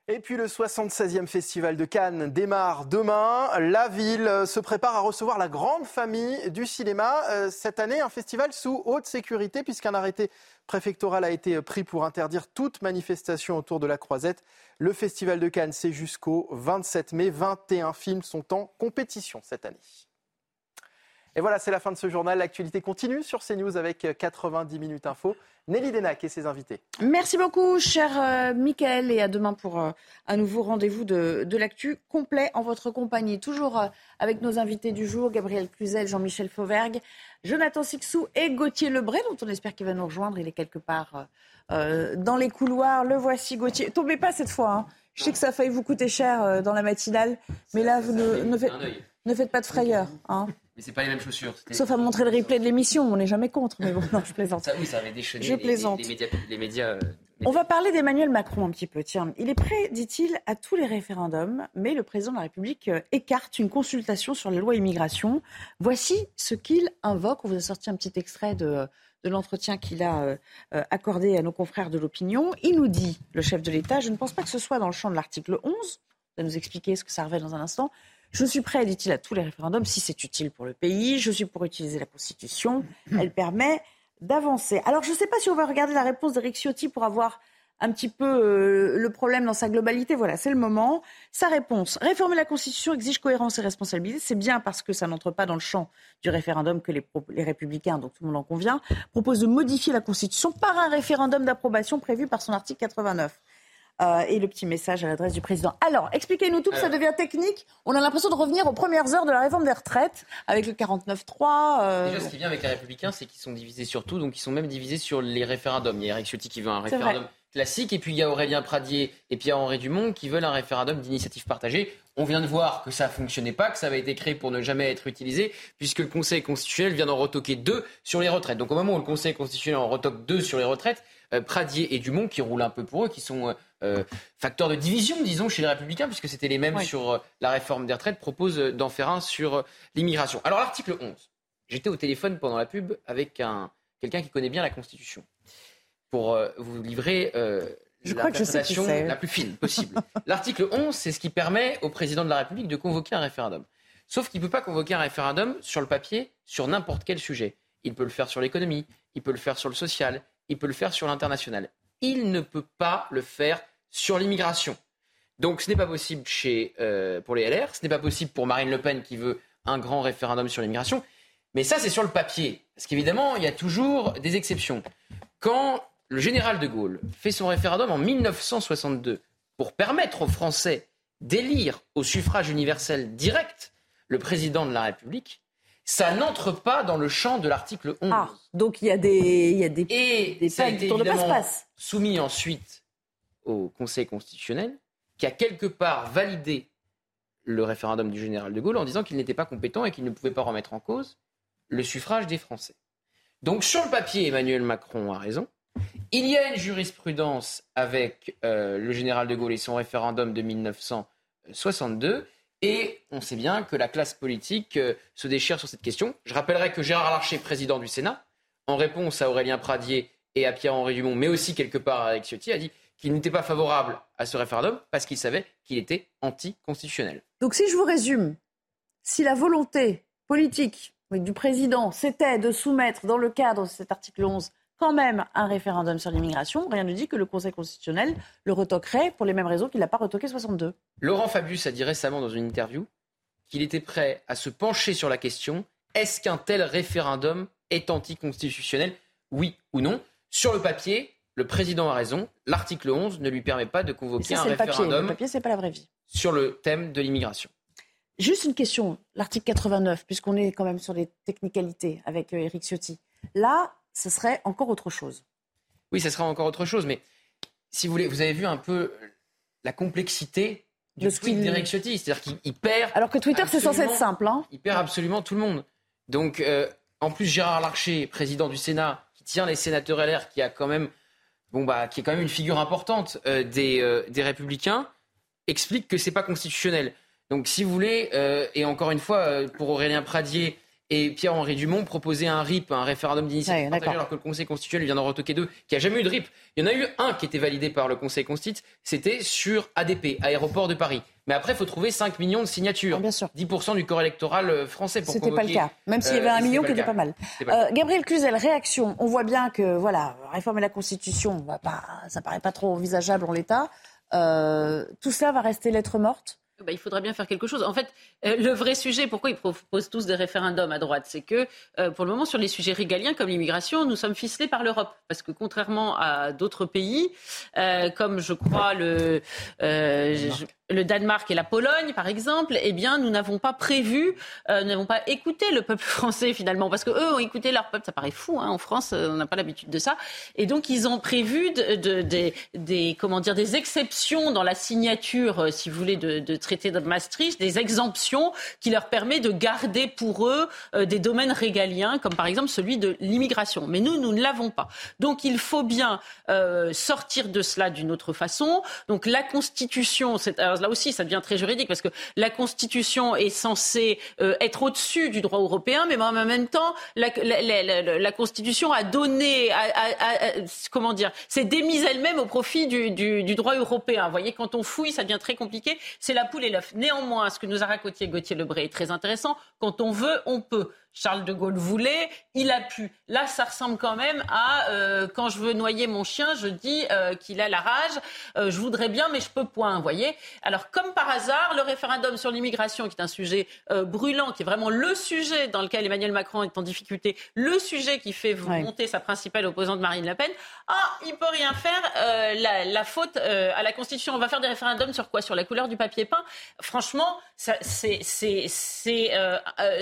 Et puis le 76e festival de Cannes démarre demain. La ville se prépare à recevoir la grande famille du cinéma. Euh, cette année, un festival sous haute sécurité puisqu'un arrêté préfectoral a été pris pour interdire toute manifestation autour de la croisette. Le festival de Cannes, c'est jusqu'au 27 mai. 21 films sont en compétition cette année. Et voilà, c'est la fin de ce journal. L'actualité continue sur CNews avec 90 minutes info. Nelly Denac et ses invités. Merci beaucoup, cher euh, Michael, et à demain pour euh, un nouveau rendez-vous de, l'actu complet en votre compagnie. Toujours euh, avec nos invités du jour, Gabriel Cluzel, Jean-Michel Fauvergue, Jonathan Sixou et Gauthier Lebray, dont on espère qu'il va nous rejoindre. Il est quelque part dans les couloirs. Le voici, Gauthier. Tombez pas cette fois. Hein. Je sais que ça a failli vous coûter cher dans la matinale, mais là, vous ne, faites, ne faites pas de frayeur. Hein. Mais c'est pas les mêmes chaussures. Sauf à montrer le replay de l'émission, on n'est jamais contre. Mais bon, non, je plaisante. Ça, oui, ça avait déchaîné je plaisante. Les, médias. Euh, on va parler d'Emmanuel Macron un petit peu. Tiens, il est prêt, dit-il, à tous les référendums, mais le président de la République euh, écarte une consultation sur les lois immigration. Voici ce qu'il invoque. On vous a sorti un petit extrait de, de l'entretien qu'il a euh, accordé à nos confrères de l'opinion. Il nous dit, le chef de l'État, je ne pense pas que ce soit dans le champ de l'article 11. On va nous expliquer ce que ça révèle dans un instant. Je suis prêt, dit-il, à tous les référendums si c'est utile pour le pays. Je suis pour utiliser la Constitution. Elle permet d'avancer. Alors, je ne sais pas si on va regarder la réponse d'Eric Ciotti pour avoir un petit peu euh, le problème dans sa globalité. Voilà, c'est le moment. Sa réponse réformer la Constitution exige cohérence et responsabilité. C'est bien parce que ça n'entre pas dans le champ du référendum que les, les, Républicains, donc tout le monde en convient, proposent de modifier la Constitution par un référendum d'approbation prévu par son article 89. Euh, et le petit message à l'adresse du président. Alors, expliquez-nous tout, que ça devient technique. On a l'impression de revenir aux premières heures de la réforme des retraites avec le 49-3. Euh, Déjà, ce qui vient avec les Républicains, c'est qu'ils sont divisés sur tout, donc ils sont même divisés sur les référendums. Il y a Eric Ciotti qui veut un référendum classique, et puis il y a Aurélien Pradier et Pierre-Henri Dumont qui veulent un référendum d'initiative partagée. On vient de voir que ça ne fonctionnait pas, que ça avait été créé pour ne jamais être utilisé, puisque le Conseil constitutionnel vient d'en retoquer deux sur les retraites. Donc au moment où le Conseil constitutionnel en retoque deux sur les retraites, Pradier et Dumont, qui roulent un peu pour eux, qui sont euh, facteurs de division, disons, chez les Républicains, puisque c'était les mêmes sur euh, la réforme des retraites, proposent d'en faire un sur l'immigration. Alors l'article 11, j'étais au téléphone pendant la pub avec un, quelqu'un qui connaît bien la Constitution, pour vous livrer je la la plus fine possible. L'article 11, c'est ce qui permet au président de la République de convoquer un référendum. Sauf qu'il ne peut pas convoquer un référendum sur le papier, sur n'importe quel sujet. Il peut le faire sur l'économie, il peut le faire sur le social, il peut le faire sur l'international. Il ne peut pas le faire sur l'immigration. Donc ce n'est pas possible chez, euh, pour les LR, ce n'est pas possible pour Marine Le Pen qui veut un grand référendum sur l'immigration. Mais ça, c'est sur le papier. Parce qu'évidemment, il y a toujours des exceptions. Quand le général de Gaulle fait son référendum en 1962 pour permettre aux Français d'élire au suffrage universel direct le président de la République, ça n'entre pas dans le champ de l'article 11. Ah, donc il y a des, il y a des, Et des ça a été soumis ensuite au Conseil constitutionnel, qui a quelque part validé le référendum du général de Gaulle en disant qu'il n'était pas compétent et qu'il ne pouvait pas remettre en cause le suffrage des Français. Donc sur le papier, Emmanuel Macron a raison. Il y a une jurisprudence avec euh, le général de Gaulle et son référendum de 1962. Et on sait bien que la classe politique euh, se déchire sur cette question. Je rappellerai que Gérard Larcher, président du Sénat, en réponse à Aurélien Pradier et à Pierre-Henri Dumont, mais aussi quelque part à Alex Ciotti, a dit qu'il n'était pas favorable à ce référendum parce qu'il savait qu'il était anticonstitutionnel. Donc si je vous résume, si la volonté politique du président c'était de soumettre dans le cadre de cet article 11 quand même un référendum sur l'immigration, rien ne dit que le Conseil constitutionnel le retoquerait pour les mêmes raisons qu'il n'a pas retoqué 62. Laurent Fabius a dit récemment dans une interview qu'il était prêt à se pencher sur la question est-ce qu'un tel référendum est anticonstitutionnel Oui ou non? Sur le papier, le président a raison. L'article 11 ne lui permet pas de convoquer un référendum. Le papier, c'est pas la vraie vie. Sur le thème de l'immigration. Juste une question, l'article 89, puisqu'on est quand même sur les technicalités avec Eric euh, Ciotti. Là, ce serait encore autre chose. Oui, ce serait encore autre chose, mais si vous voulez, vous avez vu un peu la complexité du tweet d'Eric Ciotti, c'est-à-dire qu'il perd. Alors que Twitter, c'est censé être simple. Hein il perd absolument tout le monde. Donc, euh, en plus, Gérard Larcher, président du Sénat, qui tient les sénateurs LR, qui a quand même bon bah, qui est quand même une figure importante des, des Républicains, explique que c'est pas constitutionnel. Donc, si vous voulez, et encore une fois, pour Aurélien Pradier et Pierre-Henri Dumont proposait un RIP, un référendum d'initiative alors que le Conseil constitutionnel vient d'en retoquer deux, qui a jamais eu de RIP. Il y en a eu un qui était validé par le Conseil constitutionnel, c'était sur ADP, Aéroport de Paris. Mais après, il faut trouver 5 millions de signatures. Bien sûr. 10% du corps électoral euh, français pour C'était pas le cas. Même s'il y avait un million qui était pas mal. Euh, Gabriel Cluzel, réaction. On voit bien que, voilà, réformer la Constitution, bah, bah, ça paraît pas trop envisageable en l'état. Euh, tout ça va rester lettre morte bah, il faudra bien faire quelque chose. En fait, euh, le vrai sujet, pourquoi ils proposent tous des référendums à droite, c'est que euh, pour le moment, sur les sujets régaliens comme l'immigration, nous sommes ficelés par l'Europe. Parce que contrairement à d'autres pays, euh, comme je crois le, le Danemark et la Pologne, par exemple, eh bien, nous n'avons pas prévu, nous n'avons pas écouté le peuple *laughs* français finalement, parce que eux ont écouté leur peuple. Ça paraît fou, hein, en France, on n'a pas l'habitude de ça. Et donc, ils ont prévu de, des, comment dire, des exceptions dans la signature, si vous voulez, de, de traité de Maastricht, des exemptions qui leur permettent de garder pour eux euh, des domaines régaliens, comme par exemple celui de l'immigration. Mais nous, nous ne l'avons pas. Donc il faut bien euh, sortir de cela d'une autre façon. Donc la Constitution, là aussi, ça devient très juridique parce que la Constitution est censée euh, être au-dessus du droit européen, mais en même temps, la, Constitution a donné, comment dire, s'est démise elle-même au profit du, droit européen. Vous voyez, quand on fouille, ça devient très compliqué. C'est la et l'œuf. Néanmoins, ce que nous a raconté Gauthier Lebray est très intéressant. Quand on veut, on peut. Charles de Gaulle voulait, il a pu. Là, ça ressemble quand même à euh, quand je veux noyer mon chien, je dis euh, qu'il a la rage. Euh, je voudrais bien, mais je peux point. Vous voyez. Alors, comme par hasard, le référendum sur l'immigration, qui est un sujet brûlant, qui est vraiment le sujet dans lequel Emmanuel Macron est en difficulté, le sujet qui fait monter sa principale opposante Marine Le Pen. Ah, il peut rien faire. La, la, faute à la Constitution. On va faire des référendums sur quoi? Sur la couleur du papier peint? Franchement, c'est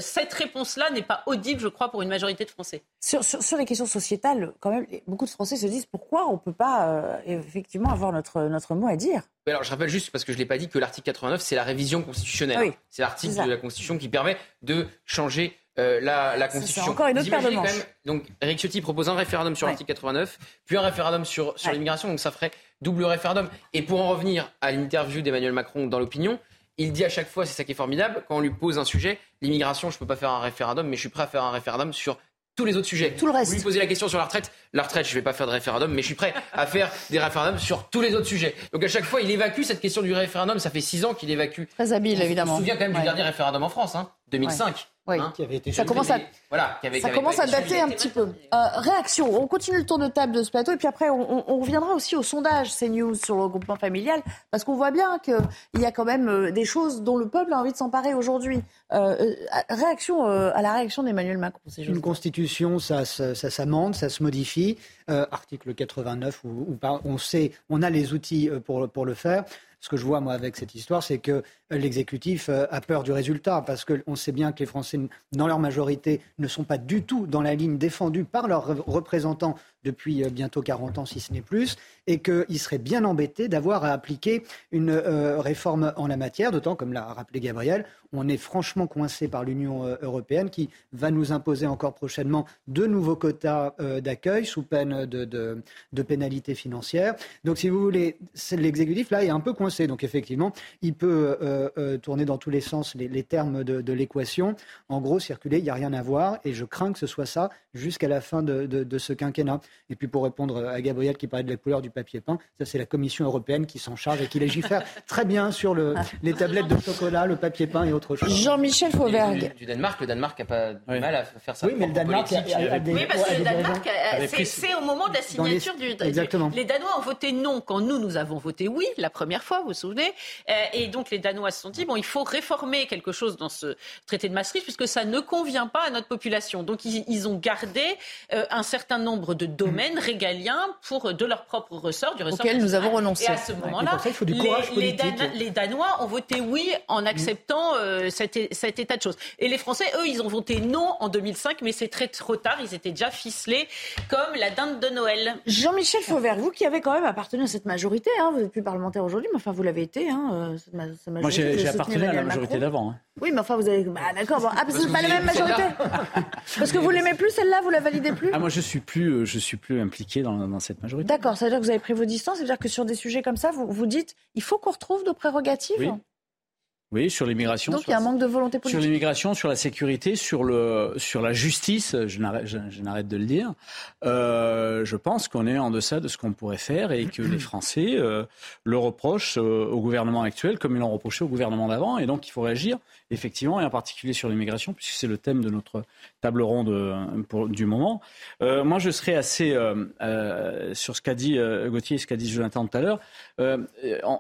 cette réponse-là n'est pas audible, je crois, pour une majorité de Français. Sur, les questions sociétales, quand même, beaucoup de Français se disent pourquoi on ne peut pas euh, effectivement avoir notre, notre mot à dire. alors, je rappelle juste, parce que je ne l'ai pas dit, que l'article 89, c'est la révision constitutionnelle. c'est l'article de la Constitution qui permet de changer euh, la, Constitution. C'est encore une autre paire de donc, Eric Ciotti propose un référendum sur l'article 89, puis un référendum sur, sur l'immigration, donc ça ferait double référendum. Et pour en revenir à l'interview d'Emmanuel Macron dans l'opinion, il dit à chaque fois, c'est ça qui est formidable, quand on lui pose un sujet, l'immigration, je ne peux pas faire un référendum, mais je suis prêt à faire un référendum sur tous les autres sujets. Tout le reste. Vous lui posez la question sur la retraite, la retraite, je ne vais pas faire de référendum, mais je suis prêt à faire des référendums sur tous les autres sujets. Donc à chaque fois, il évacue cette question du référendum. Ça fait six ans qu'il évacue. Très habile, évidemment. On se souvient quand même du dernier référendum en France, hein, 2005. Oui. Hein, qui avait été ça commence à, voilà, qui avait, ça commence à dater un petit peu. Euh, réaction, on continue le tour de table de ce plateau et puis après on, on reviendra aussi au sondage CNews sur le regroupement familial parce qu'on voit bien qu'il y a quand même euh, des choses dont le peuple a envie de s'emparer aujourd'hui. Euh, euh réaction à la réaction d'Emmanuel Macron. Une constitution, ça, ça, ça s'amende, ça se modifie. article 89, où, où, on sait, on a les outils pour, pour le faire ce que je vois, moi, avec cette histoire, c'est que l'exécutif euh, a peur du résultat, parce qu'on sait bien que les Français, dans leur majorité, ne sont pas du tout dans la ligne défendue par leurs représentants depuis euh, bientôt 40 ans, si ce n'est plus, et qu'ils seraient bien embêtés d'avoir à appliquer une euh, réforme en la matière, d'autant, comme l'a rappelé Gabriel, on est franchement coincé par l'Union européenne qui va nous imposer encore prochainement de nouveaux quotas d'accueil sous peine de, de, pénalités financières. Donc, si vous voulez, l'exécutif, là, est un peu coincé. Donc, effectivement, il peut euh, euh, tourner dans tous les sens les, termes de, l'équation. En gros, circuler, il n'y a rien à voir. Et je crains que ce soit ça jusqu'à la fin de, ce quinquennat. Et puis pour répondre à Gabriel qui parlait de la couleur du papier peint, ça c'est la Commission européenne qui s'en charge et qui légifère *laughs* très bien sur le, les tablettes de chocolat, le papier peint et autre chose. Jean-Michel Fauvergue. Du, Danemark, le Danemark n'a pas de mal à faire ça. Oui, mais le Danemark a, des, Oui, parce que le Danemark, c'est au moment de la signature du. Exactement. Les Danois ont voté non quand nous, nous avons voté oui la première fois, vous vous souvenez. Euh, et donc les Danois se sont dit, bon, il faut réformer quelque chose dans ce traité de Maastricht puisque ça ne convient pas à notre population. Donc ils, ont gardé euh, un certain nombre de domaines régaliens pour de leur propre ressort, du ressort auquel nous avons renoncé. Et à ce moment-là, les, Danois ont voté oui en acceptant euh, cet, cet, état de choses. Et les Français, eux, ils ont voté non en 2005, mais c'est très trop tard. Ils étaient déjà ficelés comme la dinde de Noël. Jean-Michel Fauvert, vous qui avez quand même appartenu à cette majorité, hein, vous n'êtes plus parlementaire aujourd'hui, mais enfin vous l'avez été. Hein, euh, cette, Moi, j'ai appartenu à la majorité d'avant. Hein. Oui, mais enfin, vous avez. Bah, d'accord. Bon. Ah, parce que c'est pas la même majorité. parce que vous l'aimez plus, celle-là, vous la validez plus Ah, moi, je suis plus, euh, je suis plus impliqué dans, dans cette majorité. D'accord, ça veut dire que vous avez pris vos distances, ça veut dire que sur des sujets comme ça, vous, vous dites il faut qu'on retrouve nos prérogatives Oui. Oui, sur l'immigration. Donc sur il y a un la- manque de volonté Sur politique. l'immigration, sur la sécurité, sur, le, sur la justice, je n'arrête, de le dire, euh, je pense qu'on est en deçà de ce qu'on pourrait faire et que les Français euh, le reprochent euh, au gouvernement actuel comme ils l'ont reproché au gouvernement d'avant. Et donc il faut réagir, effectivement, et en particulier sur l'immigration, puisque c'est le thème de notre table ronde pour- du moment. Moi, je serais assez sur ce qu'a dit Gauthier et ce qu'a dit Jonathan tout à l'heure.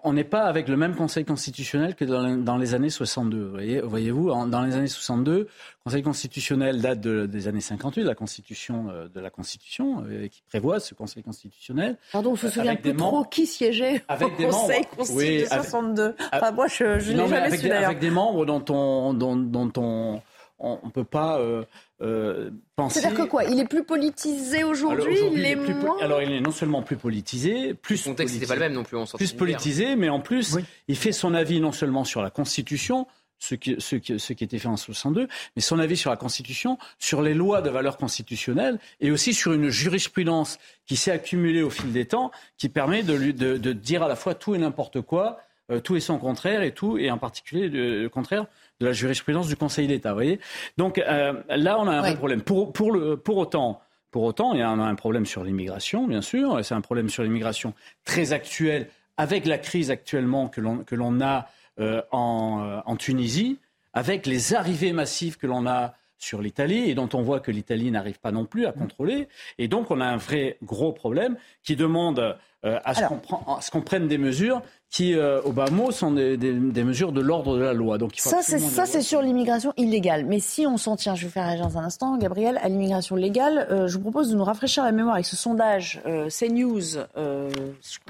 On- n'est pas avec le même Conseil constitutionnel que dans, dans les années 62. Vous voyez, voyez-vous, dans les années 62, le Conseil constitutionnel date de- des années 58, la Constitution euh, de la Constitution euh, qui prévoit ce Conseil constitutionnel. Pardon, on se Euh, souvient avec plus des trop membres- qui siégeait avec au des Conseil membres. constitutionnel Oui, avec- 62. Enfin, moi, je, je n'ai mais jamais avec, su des, d'ailleurs. avec des membres dont on dont, dont on on on peut pas euh, euh, penser. C'est-à-dire que quoi Il est plus politisé aujourd'hui, il est, plus alors il est non seulement plus politisé, plus Le contexte n'était pas le même non plus. On plus politisé, mais en plus, il fait son avis non seulement sur la Constitution, ce qui, ce, qui, ce qui était fait en 62, mais son avis sur la Constitution, sur les lois de valeur constitutionnelle, et aussi sur une jurisprudence qui s'est accumulée au fil des temps, qui permet de, lui, de, de dire à la fois tout et n'importe quoi, euh, tout et son contraire, et tout, et en particulier le, le contraire de la jurisprudence du Conseil d'État. Vous voyez Donc euh, là, on a un vrai problème. Pour, pour, le, pour autant, pour autant, il y a un, problème sur l'immigration, bien sûr. C'est un problème sur l'immigration très actuel, avec la crise actuellement que l'on a euh, en, euh, en Tunisie, avec les arrivées massives que l'on a sur l'Italie et dont on voit que l'Italie n'arrive pas non plus à contrôler. Et donc, on a un vrai gros problème qui demande euh, à ce qu'on prend- à ce qu'on prenne des mesures qui, euh, au bas mot, sont des, des- des mesures de l'ordre de la loi. Donc, il faut Ça, c'est ça, sur l'immigration illégale. Mais si on s'en tient, je vais faire réagir dans un instant, Gabriel, à l'immigration légale, euh, je vous propose de nous rafraîchir la mémoire avec ce sondage euh, CNews, euh,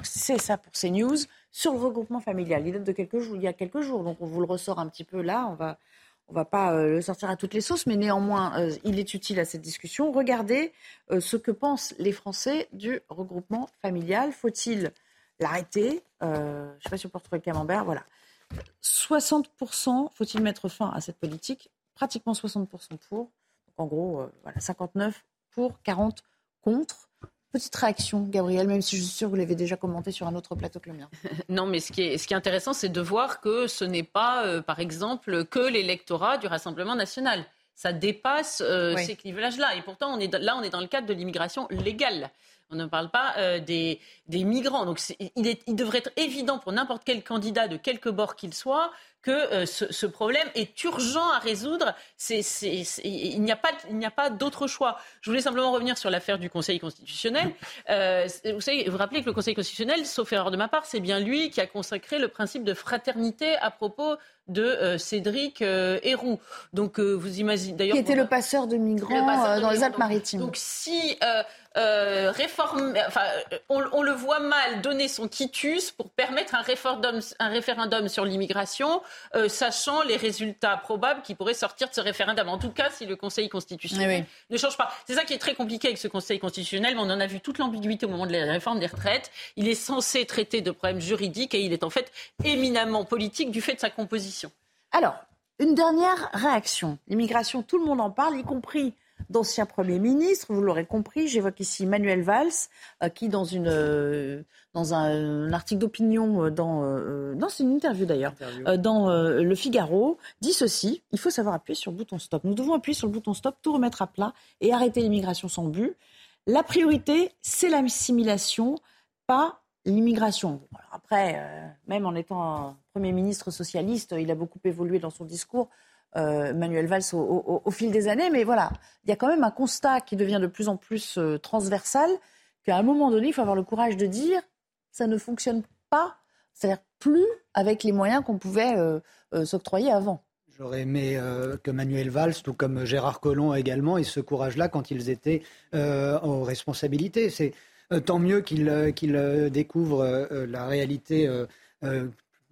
c'est ça pour CNews, sur le regroupement familial. Il date de quelques jours, il y a quelques jours, donc on vous le ressort un petit peu là. On va, on va pas le sortir à toutes les sauces, mais néanmoins, il est utile à cette discussion. Regardez ce que pensent les Français du regroupement familial. Faut-il l'arrêter Euh, Je ne sais pas si on peut retrouver le camembert. Voilà. 60%, faut-il mettre fin à cette politique? Pratiquement 60% pour. Donc en gros, euh, voilà, 59 pour, 40 contre. Petite réaction, Gabriel, même si je suis sûre que vous l'avez déjà commenté sur un autre plateau que le mien. *laughs* Non, mais ce qui est, ce qui est intéressant, c'est de voir que ce n'est pas, euh, par exemple, que l'électorat du Rassemblement national. Ça dépasse euh, Oui. ces clivages-là. Et pourtant, on est là, on est dans le cadre de l'immigration légale. On ne parle pas euh, des, des migrants. Donc, il, est- il devrait être évident pour n'importe quel candidat de quelque bord qu'il soit que euh, ce, ce problème est urgent à résoudre. Il n'y a pas, d'autre choix. Je voulais simplement revenir sur l'affaire du Conseil constitutionnel. *laughs* Euh, vous savez, vous rappelez que le Conseil constitutionnel, sauf erreur de ma part, c'est bien lui qui a consacré le principe de fraternité à propos de euh, Cédric euh, Héroux. Donc, euh, vous imaginez d'ailleurs Qui était le passeur de migrants Le passeur de dans les. Alpes-Maritimes. Donc si euh, enfin, on, on le voit mal donner son quitus pour permettre un référendum, un référendum sur l'immigration, euh, sachant les résultats probables qui pourraient sortir de ce référendum. En tout cas, si le Conseil constitutionnel Eh ne change pas. C'est ça qui est très compliqué avec ce Conseil constitutionnel, mais on en a vu toute l'ambiguïté au moment de la réforme des retraites. Il est censé traiter de problèmes juridiques et il est en fait éminemment politique du fait de sa composition. Alors, une dernière réaction. L'immigration, tout le monde en parle, y compris d'anciens premiers ministres. Vous l'aurez compris, j'évoque ici Manuel Valls, euh, qui dans, une, euh, dans un, un article d'opinion, euh, dans, euh, une interview d'ailleurs, dans Le Figaro, dit ceci il faut savoir appuyer sur le bouton stop. Nous devons appuyer sur le bouton stop, tout remettre à plat et arrêter l'immigration sans but. La priorité, c'est l'assimilation, pas l'immigration. Bon, après, même en étant un Premier ministre socialiste, il a beaucoup évolué dans son discours, euh, Manuel Valls, au, fil des années. Mais voilà, il y a quand même un constat qui devient de plus en plus euh, transversal, qu'à un moment donné, il faut avoir le courage de dire ça ne fonctionne pas, c'est-à-dire plus avec les moyens qu'on pouvait euh, s'octroyer avant. J'aurais aimé que Manuel Valls, tout comme Gérard Collomb également, aient ce courage-là quand ils étaient aux responsabilités. C'est tant mieux qu'ils découvrent la réalité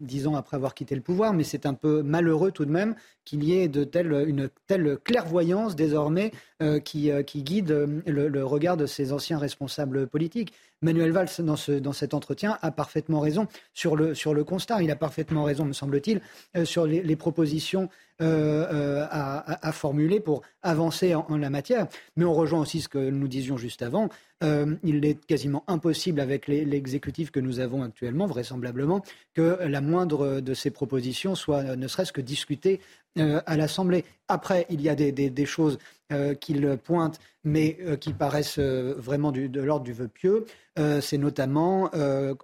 dix ans après avoir quitté le pouvoir, mais c'est un peu malheureux tout de même qu'il y ait de telle, une telle clairvoyance désormais euh, qui, euh, qui guide euh, le regard de ces anciens responsables politiques. Manuel Valls, dans, ce, dans cet entretien, a parfaitement raison sur le, constat. Il a parfaitement raison, me semble-t-il, euh, sur les, les propositions à, formuler pour avancer en, la matière. Mais on rejoint aussi ce que nous disions juste avant. il est quasiment impossible avec l'exécutif que nous avons actuellement, vraisemblablement, que la moindre de ces propositions soit ne serait-ce que discutée à l'Assemblée. Après, il y a des, choses qu'il pointe, mais qui paraissent vraiment de l'ordre du vœu pieux. C'est notamment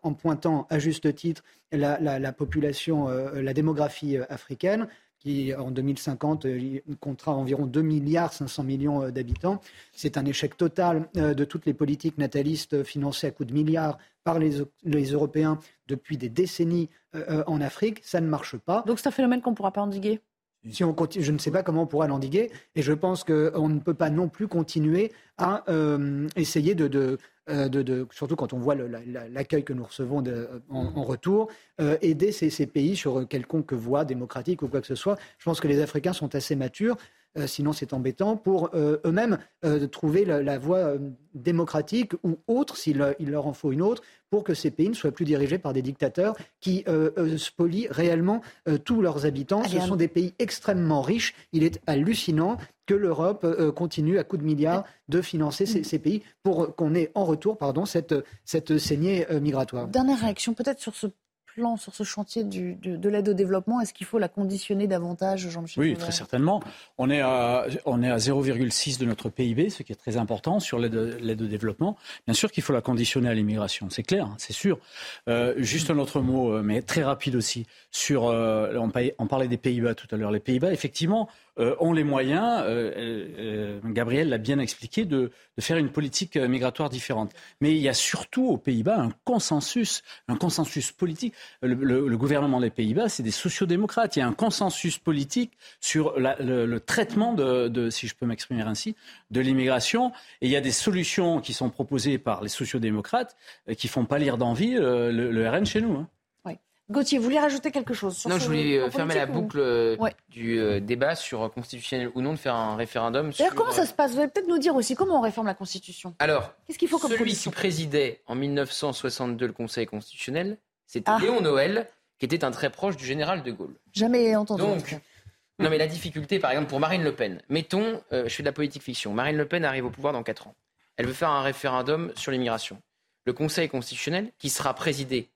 en pointant à juste titre la, population, la démographie africaine qui en 2050 comptera environ 2 milliards 500 millions d'habitants. C'est un échec total de toutes les politiques natalistes financées à coups de milliards par les Européens depuis des décennies en Afrique. Ça ne marche pas. Donc c'est un phénomène qu'on ne pourra pas endiguer? Si on continue, je ne sais pas comment on pourra l'endiguer, et je pense qu'on ne peut pas non plus continuer à euh, essayer de, euh, de, surtout quand on voit l'accueil que nous recevons en, retour, euh, aider ces, pays sur quelconque voie démocratique ou quoi que ce soit. Je pense que les Africains sont assez matures euh, sinon c'est embêtant, pour euh, eux-mêmes euh, trouver la, voie démocratique ou autre, s'il leur en faut une autre, pour que ces pays ne soient plus dirigés par des dictateurs qui spolient réellement tous leurs habitants. Ce sont des pays extrêmement riches. Il est hallucinant que l'Europe continue à coups de milliards de financer ces, pays pour qu'on ait en retour pardon, cette, cette saignée migratoire. Dernière réaction peut-être sur ce sur ce chantier de, l'aide au développement Est-ce qu'il faut la conditionner davantage, Jean-Michel Oui, très certainement. On est à, on est à 0,6 de notre PIB, ce qui est très important sur l'aide au développement. Bien sûr qu'il faut la conditionner à l'immigration, c'est clair, hein, c'est sûr. Euh, juste un autre mot, euh, mais très rapide aussi, sur, euh, on parlait des Pays-Bas tout à l'heure. Les Pays-Bas, effectivement, euh, ont les moyens, euh, euh, Gabriel l'a bien expliqué, de, faire une politique migratoire différente. Mais il y a surtout aux Pays-Bas un consensus, un consensus politique. Le, gouvernement des Pays-Bas, c'est des sociodémocrates. Il y a un consensus politique sur le, traitement de, si je peux m'exprimer ainsi, de l'immigration. Et il y a des solutions qui sont proposées par les sociodémocrates qui font pâlir d'envie le, RN chez nous. Hein. Gauthier, vous voulez rajouter quelque chose Non, je voulais euh, fermer la boucle euh, du euh, débat sur constitutionnel ou non de faire un référendum. D'ailleurs, comment ça se passe? Vous allez peut-être nous dire aussi comment on réforme la Constitution. Alors, qu'est-ce qu'il faut comme celui qui présidait en 1962 le Conseil constitutionnel, c'était ah. Léon Noël, qui était un très proche du général de Gaulle. Jamais entendu. Donc, non, mais la difficulté, par exemple, pour Marine Le Pen, mettons, je fais de la politique fiction, Marine Le Pen arrive au pouvoir dans 4 ans. Elle veut faire un référendum sur l'immigration. Le Conseil constitutionnel, qui sera présidé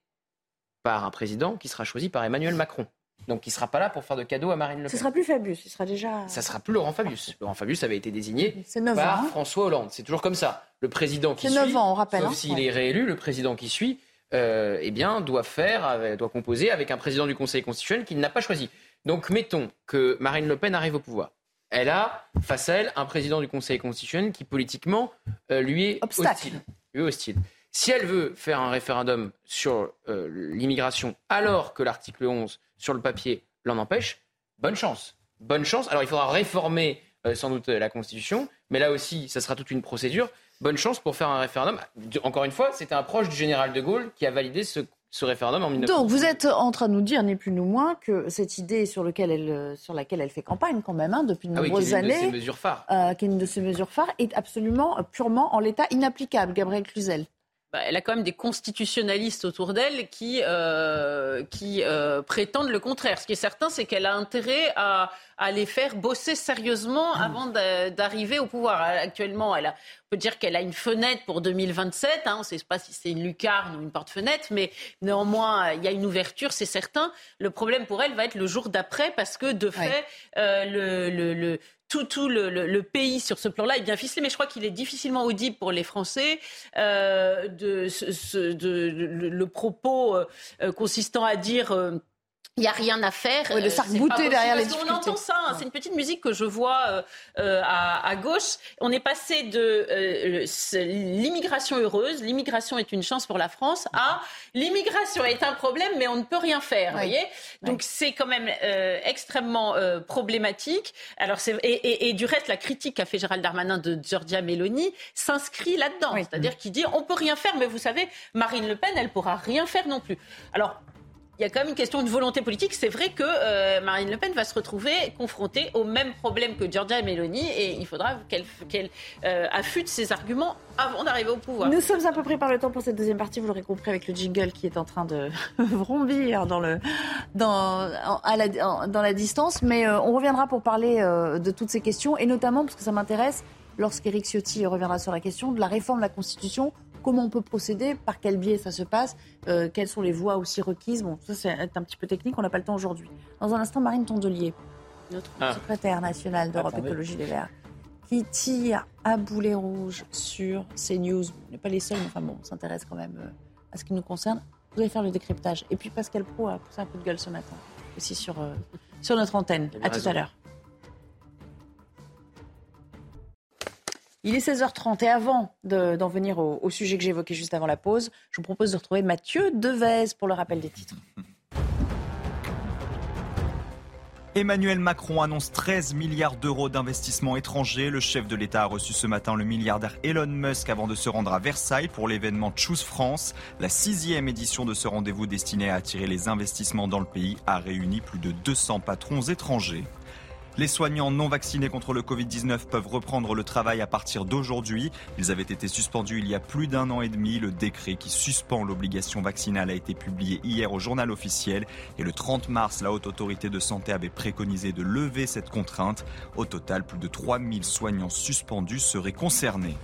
par un président qui sera choisi par Emmanuel Macron. Donc qui ne sera pas là pour faire de cadeaux à Marine Le Pen. Ce sera plus Fabius, ce sera déjà. Ça sera plus Laurent Fabius. Laurent Fabius avait été désigné par hein. François Hollande. C'est toujours comme ça. Le président qui suit, 9 ans, on rappelle, sauf hein. s'il est réélu, le président qui suit, euh, eh bien, doit faire, doit composer avec un président du Conseil constitutionnel qu'il n'a pas choisi. Donc, mettons que Marine Le Pen arrive au pouvoir. Elle a face à elle un président du Conseil constitutionnel qui politiquement euh, lui est hostile. Lui est hostile. Si elle veut faire un référendum sur euh, l'immigration alors que l'article 11 sur le papier l'en empêche, bonne chance. Bonne chance. Alors il faudra réformer euh, sans doute la Constitution, mais là aussi, ça sera toute une procédure. Bonne chance pour faire un référendum. Encore une fois, c'était un proche du général de Gaulle qui a validé ce, référendum en 1900. Donc vous êtes en train de nous dire, ni plus ni moins, que cette idée sur, lequel elle, euh, sur laquelle elle fait campagne quand même, hein, depuis de ah nombreuses années, qui est une de ses mesures phares, est de ses mesures phares, est absolument, purement en l'état inapplicable, Gabriel Cluzel. Bah, elle a quand même des constitutionnalistes autour d'elle qui, euh, qui euh, prétendent le contraire. Ce qui est certain, c'est qu'elle a intérêt à, à, les faire bosser sérieusement mmh. avant d'arriver au pouvoir. Actuellement, elle a, on peut dire qu'elle a une fenêtre pour 2027. Hein, on ne sait pas si c'est une lucarne ou une porte-fenêtre, mais néanmoins, il y a une ouverture, c'est certain. Le problème pour elle va être le jour d'après, parce que de fait, euh, le, le, le tout, le, pays sur ce plan-là est bien ficelé, mais je crois qu'il est difficilement audible pour les Français euh, de, le, propos euh, consistant à dire euh, il n'y a rien à faire. Oui, le sac bouté derrière les difficultés. On entend ça, hein. c'est une petite musique que je vois euh, euh, à, à, gauche. On est passé de euh, l'immigration heureuse, l'immigration est une chance pour la France, à l'immigration est un problème, mais on ne peut rien faire. Vous voyez Donc c'est quand même extrêmement problématique. Alors et, et, et, du reste, la critique qu'a fait Gérald Darmanin de Giorgia Meloni s'inscrit là-dedans. C'est-à-dire qu'il dit on peut rien faire, mais vous savez, Marine Le Pen, elle pourra rien faire non plus. Alors il y a quand même une question de volonté politique. C'est vrai que euh, Marine Le Pen va se retrouver confrontée au même problème que Giorgia Meloni et il faudra qu'elle euh, affûte ses arguments avant d'arriver au pouvoir. Nous sommes à peu près par le temps pour cette deuxième partie, vous l'aurez compris avec le jingle qui est en train de *laughs* vrombir dans, la distance. Mais euh, on reviendra pour parler de toutes ces questions et notamment parce que ça m'intéresse lorsqu'Éric Ciotti reviendra sur la question de la réforme de la Constitution comment on peut procéder, par quel biais ça se passe, euh, quelles sont les voies aussi requises. Bon, ça c'est un petit peu technique, on n'a pas le temps aujourd'hui. Dans un instant, Marine Tondelier, notre ah. secrétaire nationale d'Europe Écologie Les Verts, qui tire à boulet rouge sur CNews. On n'est pas les seuls, mais enfin bon, on s'intéresse quand même euh, à ce qui nous concerne. Vous allez faire le décryptage. Et puis Pascal Pro a poussé un coup de gueule ce matin, aussi sur, euh, sur notre antenne. À tout à l'heure. Il est 16h30 et avant d'en venir au, sujet que j'évoquais juste avant la pause, je vous propose de retrouver Mathieu Devez pour le rappel des titres. *laughs* Emmanuel Macron annonce 13 milliards d'euros d'investissements étrangers. Le chef de l'État a reçu ce matin le milliardaire Elon Musk avant de se rendre à Versailles pour l'événement Choose France. La sixième édition de ce rendez-vous destiné à attirer les investissements dans le pays a réuni plus de 200 patrons étrangers. Les soignants non vaccinés contre le Covid-19 peuvent reprendre le travail à partir d'aujourd'hui. Ils avaient été suspendus il y a plus d'un an et demi. Le décret qui suspend l'obligation vaccinale a été publié hier au journal officiel. Et le 30 mars, la Haute Autorité de Santé avait préconisé de lever cette contrainte. Au total, plus de 3000 soignants suspendus seraient concernés.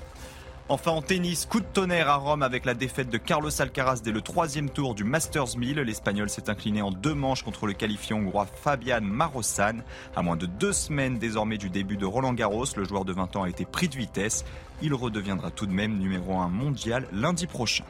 Enfin en tennis, coup de tonnerre à Rome avec la défaite de Carlos Alcaraz dès le troisième tour du Masters 1000. L'Espagnol s'est incliné en deux manches contre le qualifié hongrois Fabian Marosan. À moins de deux semaines désormais du début de Roland Garros, le joueur de 20 ans a été pris de vitesse. Il redeviendra tout de même numéro 1 mondial lundi prochain.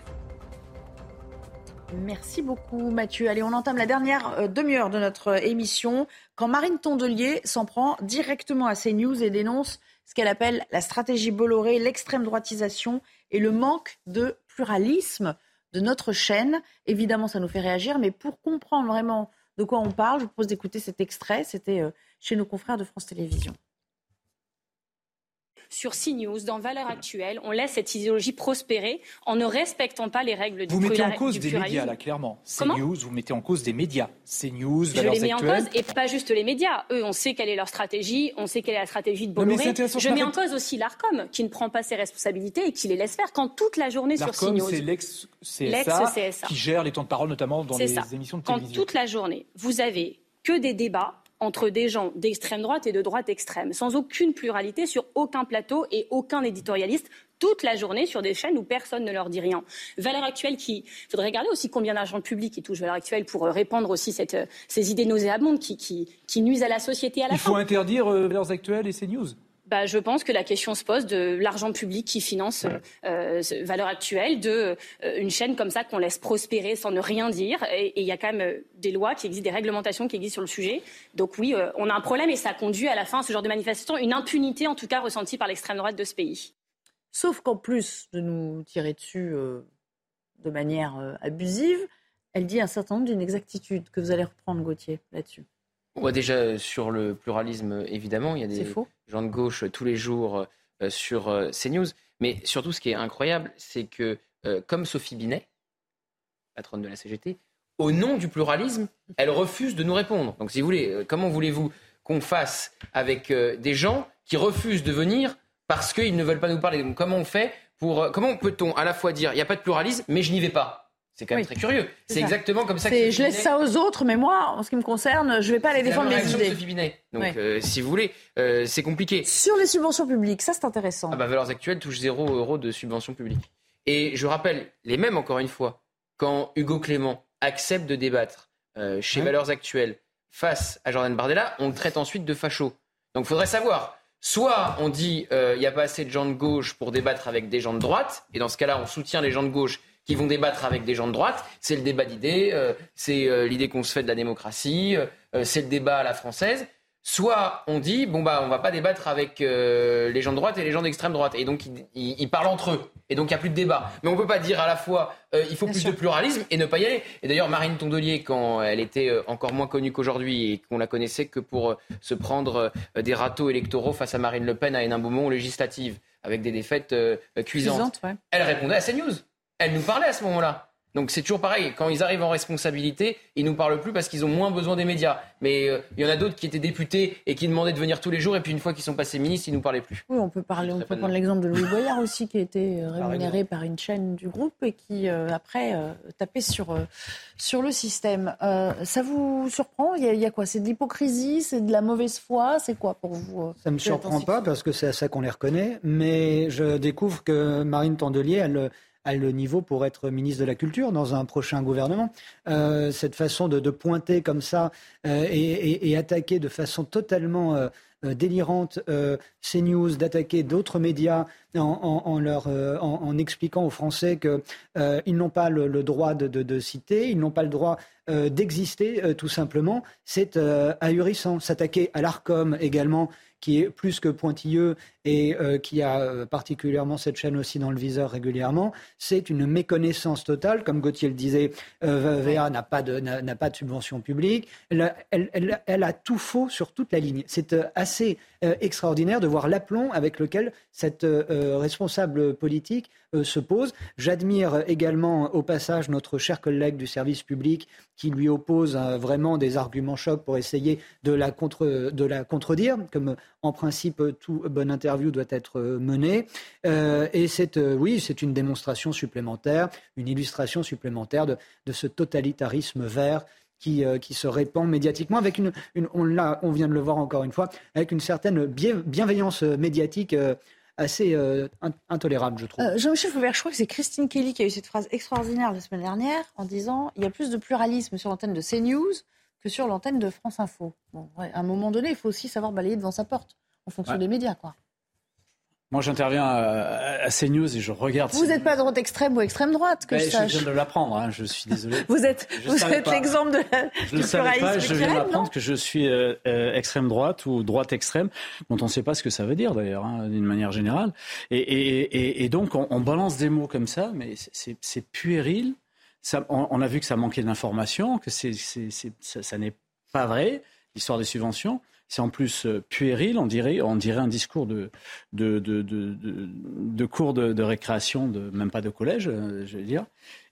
Merci beaucoup Mathieu. Allez, on entame la dernière euh, demi-heure de notre euh, émission quand Marine Tondelier s'en prend directement à CNews et dénonce ce qu'elle appelle la stratégie Bolloré, l'extrême droitisation et le manque de pluralisme de notre chaîne. Évidemment, ça nous fait réagir, mais pour comprendre vraiment de quoi on parle, je vous propose d'écouter cet extrait. C'était euh, chez nos confrères de France Télévisions sur CNews, dans Valeurs Actuelles, on laisse cette idéologie prospérer en ne respectant pas les règles du Vous mettez en cause des médias, là, clairement. CNews, vous mettez en cause des médias. CNews, Valeurs Je les mets en cause, et pas juste les médias. Eux, on sait quelle est leur stratégie, on sait quelle est la stratégie de Bolloré. je mets en cause aussi l'ARCOM, qui ne prend pas ses responsabilités et qui les laisse faire quand toute la journée sur CNews. c'est l'ex-CSA qui gère les temps de parole, notamment dans les émissions de télévision. Quand toute la journée, vous avez que des débats entre des gens d'extrême droite et de droite extrême, sans aucune pluralité sur aucun plateau et aucun éditorialiste toute la journée sur des chaînes où personne ne leur dit rien. Valeur actuelle qui, il faudrait regarder aussi combien d'argent public qui touche Valeur actuelle pour euh, répandre aussi cette, euh, ces idées nauséabondes qui, qui, nuisent à la société à la Il faut interdire euh, Valeurs actuelles et CNews bah, je pense que la question se pose de l'argent public qui finance euh, valeur actuelle, de euh, une chaîne comme ça qu'on laisse prospérer sans ne rien dire. Et il y a quand même euh, des lois qui existent, des réglementations qui existent sur le sujet. Donc oui, euh, on a un problème et ça conduit à la fin, ce genre de manifestation, une impunité en tout cas ressentie par l'extrême droite de ce pays. Sauf qu'en plus de nous tirer dessus de manière abusive, elle dit un certain nombre d'inexactitudes que vous allez reprendre, Gauthier, là-dessus. Déjà, sur le pluralisme, évidemment, il y a des gens de gauche tous les jours euh, sur euh, CNews. Mais surtout, ce qui est incroyable, c'est que, euh, comme Sophie Binet, patronne de la CGT, au nom du pluralisme, elle refuse de nous répondre. Donc, si vous voulez, comment voulez-vous qu'on fasse avec des gens qui refusent de venir parce qu'ils ne veulent pas nous parler? Comment on fait pour. Comment peut-on à la fois dire il n'y a pas de pluralisme, mais je n'y vais pas? C'est quand même très curieux. C'est exactement comme ça que Je laisse ça aux autres, mais moi, en ce qui me concerne, je ne vais pas aller défendre mes idées. De Donc, euh, si vous voulez, euh, c'est compliqué. Sur les subventions publiques, ça c'est intéressant. Ah bah, Valeurs Actuelles touche 0 euros de subventions publiques. Et je rappelle, les mêmes encore une fois, quand Hugo Clément accepte de débattre euh, chez Valeurs Actuelles face à Jordan Bardella, on le traite ensuite de facho. Donc, il faudrait savoir. Soit on dit il n'y a pas assez de gens de gauche pour débattre avec des gens de droite, et dans ce cas-là, on soutient les gens de gauche qui vont débattre avec des gens de droite. C'est le débat d'idées, euh, c'est euh, l'idée qu'on se fait de la démocratie, euh, c'est le débat à la française. Soit on dit bon bah on va pas débattre avec les gens de droite et les gens d'extrême droite et donc ils, parlent entre eux et donc il y a plus de débat. Mais on peut pas dire à la fois il faut plus de pluralisme et ne pas y aller. Et d'ailleurs Marine Tondelier quand elle était encore moins connue qu'aujourd'hui et qu'on la connaissait que pour se prendre des râteaux électoraux face à Marine Le Pen à Hénin-Beaumont législative avec des défaites cuisantes, elle répondait à CNews. Elle nous parlait à ce moment-là. Donc c'est toujours pareil, quand ils arrivent en responsabilité, ils nous parlent plus parce qu'ils ont moins besoin des médias. Mais euh, il y en a d'autres qui étaient députés et qui demandaient de venir tous les jours, et puis une fois qu'ils sont passés ministres, ils nous parlaient plus. Oui, on peut parler, on peut prendre l'exemple de Louis Boyard aussi, qui a été euh, rémunéré par une chaîne du groupe et qui euh, après tapait sur sur le système. ça vous surprend? Il y, a, quoi? C'est de l'hypocrisie, c'est de la mauvaise foi, c'est quoi pour vous Ça me surprend pas parce que c'est à ça qu'on les reconnaît, mais je découvre que Marine Tondelier, elle a le niveau pour être ministre de la Culture dans un prochain gouvernement. Euh, cette façon de, pointer comme ça euh, et, attaquer de façon totalement euh, délirante CNews, d'attaquer d'autres médias en, leur, en, expliquant aux Français qu'ils n'ont pas le, droit de, citer, ils n'ont pas le droit d'exister tout simplement, c'est ahurissant. S'attaquer à l'ARCOM également qui est plus que pointilleux et euh, qui a euh, particulièrement cette chaîne aussi dans le viseur régulièrement, c'est une méconnaissance totale. Comme Gauthier le disait, euh, VA n'a pas, de, n'a, pas de subvention publique. Elle, elle, a tout faux sur toute la ligne. C'est assez extraordinaire de voir l'aplomb avec lequel cette responsable politique se pose. J'admire également au passage notre cher collègue du service public qui lui oppose vraiment des arguments chocs pour essayer de la, contre, de la contredire, comme en principe tout bon interview doit être euh, menée. Euh, et c'est, euh, oui, c'est une démonstration supplémentaire, une illustration supplémentaire de, ce totalitarisme vert qui, qui, se répand médiatiquement avec une, on, l'a, on vient de le voir encore une fois, avec une certaine bienveillance médiatique assez intolérable, je trouve. Jean-Michel Fauvert, je crois que c'est Christine Kelly qui a eu cette phrase extraordinaire la semaine dernière en disant il y a plus de pluralisme sur l'antenne de CNews que sur l'antenne de France Info. Bon, à un moment donné, il faut aussi savoir balayer devant sa porte en fonction des médias, quoi. Moi, j'interviens à, CNews et je regarde. Vous n'êtes pas droite extrême ou extrême droite, que je sache. Je viens de l'apprendre, hein, je suis désolé. *laughs* vous êtes, vous êtes l'exemple de la, je ne savais pas, je viens d'apprendre que je suis euh, euh, extrême droite ou droite extrême, dont on ne sait pas ce que ça veut dire d'ailleurs, hein, d'une manière générale. Et, et, et, et donc, on, on, balance des mots comme ça, mais c'est puéril. Ça, on, on, a vu que ça manquait d'informations, que ça, ça n'est pas vrai, l'histoire des subventions. C'est en plus euh, puéril, on dirait, on dirait un discours de, de, de, de, cours de, récréation, de, même pas de collège, euh, je veux dire.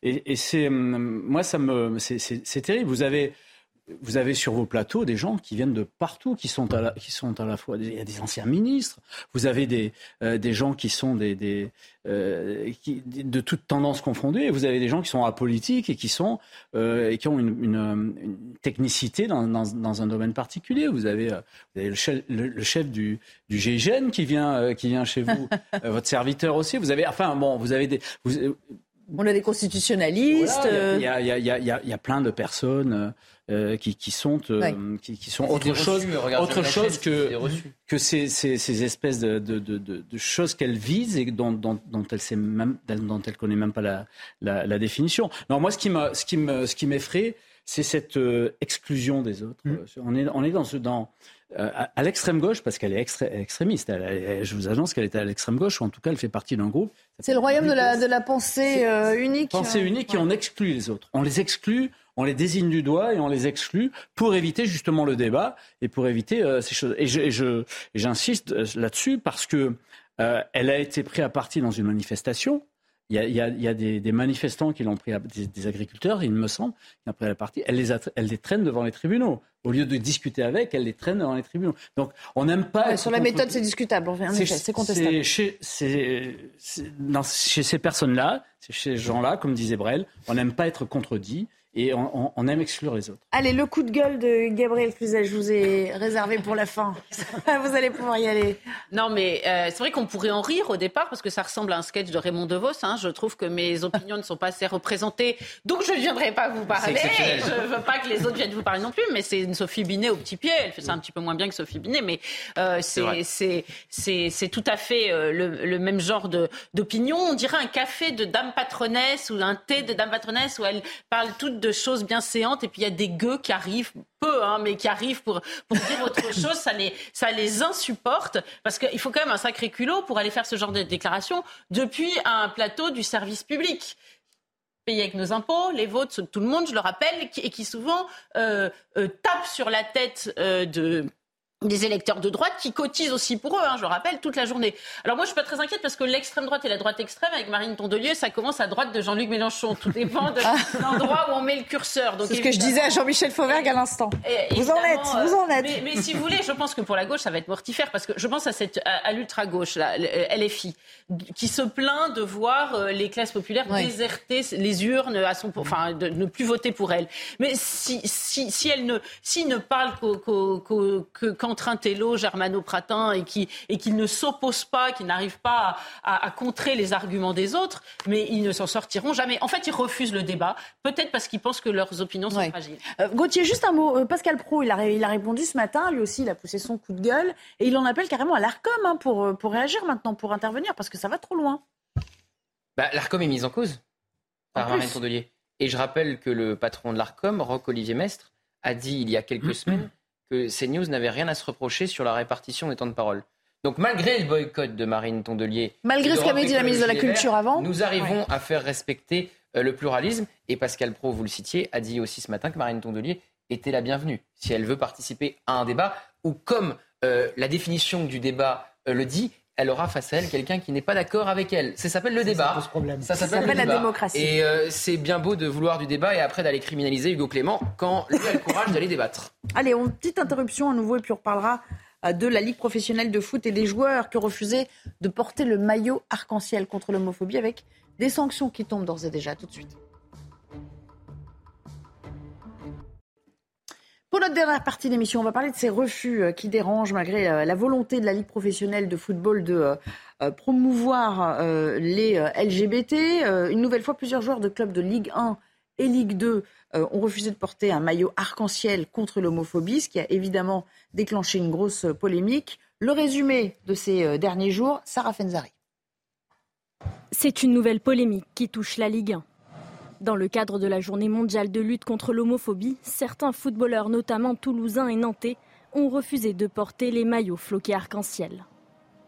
Et, et c'est, hum, moi, ça me, c'est terrible. Vous avez vous avez sur vos plateaux des gens qui viennent de partout, qui sont à la, qui sont à la fois il y a des anciens ministres, vous avez des, euh, des gens qui sont des, des euh, qui, de toutes tendances confondues, et vous avez des gens qui sont apolitiques et qui sont euh, et qui ont une, une, technicité dans, dans, dans, un domaine particulier. Vous avez, vous avez le, chef, le, chef, du, du GIGN qui vient qui vient chez vous, *laughs* votre serviteur aussi. Vous avez enfin bon, vous avez des vous, on a des constitutionnalistes. Il y, a, y, a, y, a, y, a, plein de personnes qui, qui, sont, euh, qui, qui, sont autre chose, autre chose que, que ces, ces, ces espèces de, de, de, de choses qu'elle vise et dont, dont, dont elle sait même, dont elle connaît même pas la, la, la définition. Non, moi, ce qui me, ce qui me, ce qui m'effraie, c'est cette euh, exclusion des autres. Mm. On est, on est dans, dans à, l'extrême gauche, parce qu'elle est extrémiste. je vous annonce qu'elle est à l'extrême gauche, ou en tout cas, elle fait partie d'un groupe. C'est le royaume de la, de la pensée unique. Pensée unique, et on exclut les autres. On les exclut on les désigne du doigt et on les exclut pour éviter justement le débat et pour éviter euh, ces choses. Et j'insiste euh, là-dessus parce que euh, elle a été prise à partie dans une manifestation. Il y a, des, manifestants qui l'ont pris, à, des, agriculteurs, il me semble, qui ont pris la partie. Elle les, elle les traîne devant les tribunaux. Au lieu de discuter avec, elle les traîne devant les tribunaux. Donc, on n'aime pas. sur la méthode, c'est discutable. C'est contestable. Chez, chez ces personnes-là, chez ces gens-là, comme disait Brel, on n'aime pas être contredit et on, aime exclure les autres. Allez, le coup de gueule de Gabriel Cluzel, je vous ai réservé pour la fin. *laughs* vous allez pouvoir y aller. Non, mais euh, c'est vrai qu'on pourrait en rire au départ parce que ça ressemble à un sketch de Raymond DeVos. Hein. Je trouve que mes opinions ne sont pas assez représentées, donc je ne viendrai pas vous parler. Je ne veux pas que les autres viennent vous parler non plus, mais c'est une Sophie Binet au petit pied. Elle fait ça un petit peu moins bien que Sophie Binet, mais euh, c'est tout à fait euh, le, le, même genre d'opinion. On dirait un café de dame patronesse ou un thé de dame patronesse où elle parle toutes de choses bien séantes et puis il y a des gueux qui arrivent peu, hein, mais qui arrivent pour, pour dire autre *laughs* chose, ça les, ça les insupporte parce qu'il faut quand même un sacré culot pour aller faire ce genre de déclaration depuis un plateau du service public. Payé avec nos impôts, les vôtres, tout le monde, je le rappelle, et qui souvent euh, euh, tape sur la tête euh, de des électeurs de droite qui cotisent aussi pour eux, hein, je le rappelle, toute la journée. Alors moi, je suis pas très inquiète parce que l'extrême droite et la droite extrême, avec Marine Tondelier, ça commence à droite de Jean-Luc Mélenchon. Tout dépend de *laughs* l'endroit où on met le curseur. C'est ce que je disais à Jean-Michel Fauvergue à l'instant. Vous en êtes, vous en êtes. Mais, mais, si vous voulez, je pense que pour la gauche, ça va être mortifère parce que je pense à cette à, l'ultra-gauche, là, LFI, qui se plaint de voir euh, les classes populaires déserter les urnes à son, enfin, de ne plus voter pour elle. Mais si, si, si elle ne, s'il ne parle qu'entre un télo, Germano Pratin et qui et qu'ils ne s'opposent pas, qu'ils n'arrivent pas à, contrer les arguments des autres, mais ils ne s'en sortiront jamais. En fait, ils refusent le débat, peut-être parce qu'ils pensent que leurs opinions sont fragiles. Euh, Gauthier, juste un mot. Euh, Pascal Pro, il a, il a répondu ce matin, lui aussi, il a poussé son coup de gueule et il en appelle carrément à l'Arcom hein, pour, euh, pour réagir maintenant, pour intervenir, parce que ça va trop loin. Bah, L'Arcom est mise en cause par Marine Tondelier. Et je rappelle que le patron de l'Arcom, Roch-Olivier Mestre, a dit il y a quelques semaines que CNews n'avait rien à se reprocher sur la répartition des temps de parole. Donc malgré le boycott de Marine Tondelier, malgré ce qu'avait dit la ministre de la Culture avant, nous arrivons à faire respecter euh, le pluralisme. Et Pascal Pro, vous le citiez, a dit aussi ce matin que Marine Tondelier était la bienvenue si elle veut participer à un débat ou comme euh, la définition du débat euh, le dit, elle aura face à elle quelqu'un qui n'est pas d'accord avec elle. Ça s'appelle le débat. Ça, s'appelle la démocratie. Et c'est bien beau de vouloir du débat et après d'aller criminaliser Hugo Clément quand lui a le courage d'aller débattre. Allez, on, petite interruption à nouveau et puis on reparlera euh, de la Ligue professionnelle de foot et des joueurs qui ont refusé de porter le maillot arc-en-ciel contre l'homophobie avec des sanctions qui tombent d'ores et déjà. Tout de suite. Pour notre dernière partie d'émission, on va parler de ces refus euh, qui dérangent malgré euh, la volonté de la Ligue professionnelle de football de promouvoir les LGBT. Une nouvelle fois, plusieurs joueurs de clubs de Ligue 1 et Ligue 2 euh, ont refusé de porter un maillot arc-en-ciel contre l'homophobie, ce qui a évidemment déclenché une grosse polémique. Le résumé de ces euh, derniers jours, Sarah Fenzari. C'est une nouvelle polémique qui touche la Ligue 1. Dans le cadre de la journée mondiale de lutte contre l'homophobie, certains footballeurs, notamment toulousains et nantais, ont refusé de porter les maillots floqués arc-en-ciel.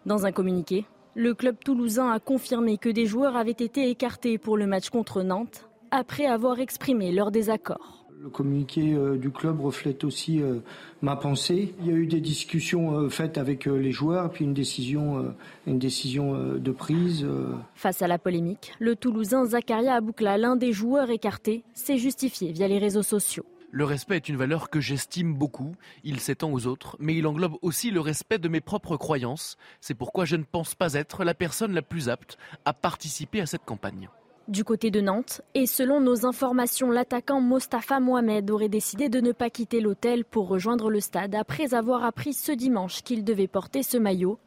Dans un communiqué, le club toulousain a confirmé que des joueurs avaient été écartés pour le match contre Nantes après avoir exprimé leur désaccord. Le communiqué euh, du club reflète aussi euh, ma pensée. Il y a eu des discussions euh, faites avec les joueurs, puis une décision, une décision de prise. Face à la polémique, le Toulousain Zakaria Aboukla, l'un des joueurs écartés, s'est justifié via les réseaux sociaux. Le respect est une valeur que j'estime beaucoup. Il s'étend aux autres, mais il englobe aussi le respect de mes propres croyances. C'est pourquoi je ne pense pas être la personne la plus apte à participer à cette campagne du côté de Nantes. Et selon nos informations, l'attaquant Mostafa Mohamed aurait décidé de ne pas quitter l'hôtel pour rejoindre le stade après avoir appris ce dimanche qu'il devait porter ce maillot.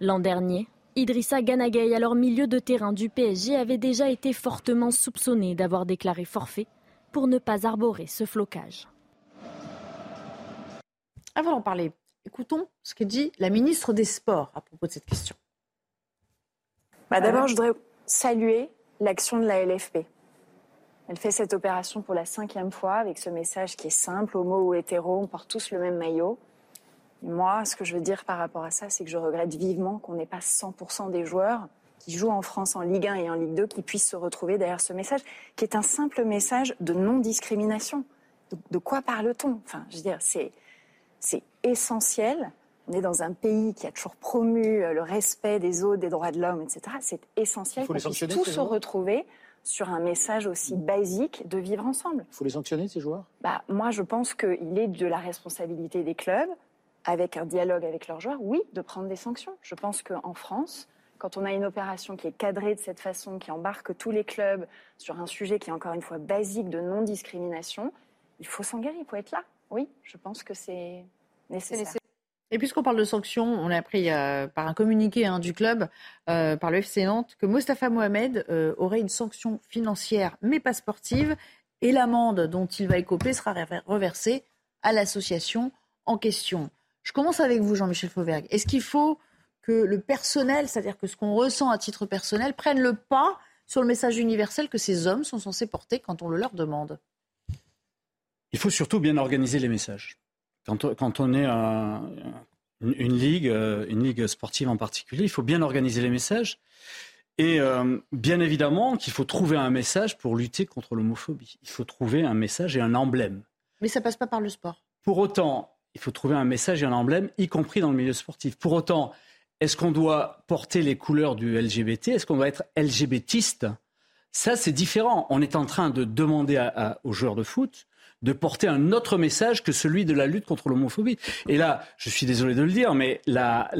L'an dernier, Idrissa Ganagay, alors milieu de terrain du PSG, avait déjà été fortement soupçonné d'avoir déclaré forfait pour ne pas arborer ce flocage. Avant d'en parler, écoutons ce que dit la ministre des Sports à propos de cette question. Bah, d'abord, je voudrais saluer l'action de la LFP. Elle fait cette opération pour la cinquième fois avec ce message qui est simple, homo ou hétéro, on porte tous le même maillot. moi, ce que je veux dire par rapport à ça, c'est que je regrette vivement qu'on n'ait pas 100% des joueurs qui jouent en France en Ligue 1 et en Ligue 2 qui puissent se retrouver derrière ce message, qui est un simple message de non-discrimination. De, quoi parle-t-on? Enfin, je veux dire, c'est essentiel on est dans un pays qui a toujours promu euh, le respect des autres, des droits de l'homme, etc. C'est essentiel qu'on puisse tous se retrouver sur un message aussi basique de vivre ensemble. Il faut les sanctionner, ces joueurs? Bah, Moi, je pense qu'il est de la responsabilité des clubs, avec un dialogue avec leurs joueurs, oui, de prendre des sanctions. Je pense qu'en France, quand on a une opération qui est cadrée de cette façon, qui embarque tous les clubs sur un sujet qui est encore une fois basique de non-discrimination, il faut s'engager, il faut être là. Oui, je pense que c'est nécessaire. Et puisqu'on parle de sanctions, on a appris euh, par un communiqué hein, du club, euh, par le FC Nantes, que Mostafa Mohamed euh, aurait une sanction financière, mais pas sportive, et l'amende dont il va écoper sera reversée à l'association en question. Je commence avec vous, Jean-Michel Fauvergue. Est-ce qu'il faut que le personnel, c'est-à-dire que ce qu'on ressent à titre personnel, prenne le pas sur le message universel que ces hommes sont censés porter quand on le leur demande? Il faut surtout bien organiser les messages. Quand, on est une, ligue, euh, une ligue sportive en particulier, il faut bien organiser les messages. Et euh, bien évidemment qu'il faut trouver un message pour lutter contre l'homophobie. Il faut trouver un message et un emblème. Mais ça passe pas par le sport. Pour autant, il faut trouver un message et un emblème, y compris dans le milieu sportif. Pour autant, est-ce qu'on doit porter les couleurs du LGBT Est-ce qu'on doit être LGBTiste Ça, c'est différent. On est en train de demander aux joueurs de foot de porter un autre message que celui de la lutte contre l'homophobie. Et là, je suis désolé de le dire, mais la,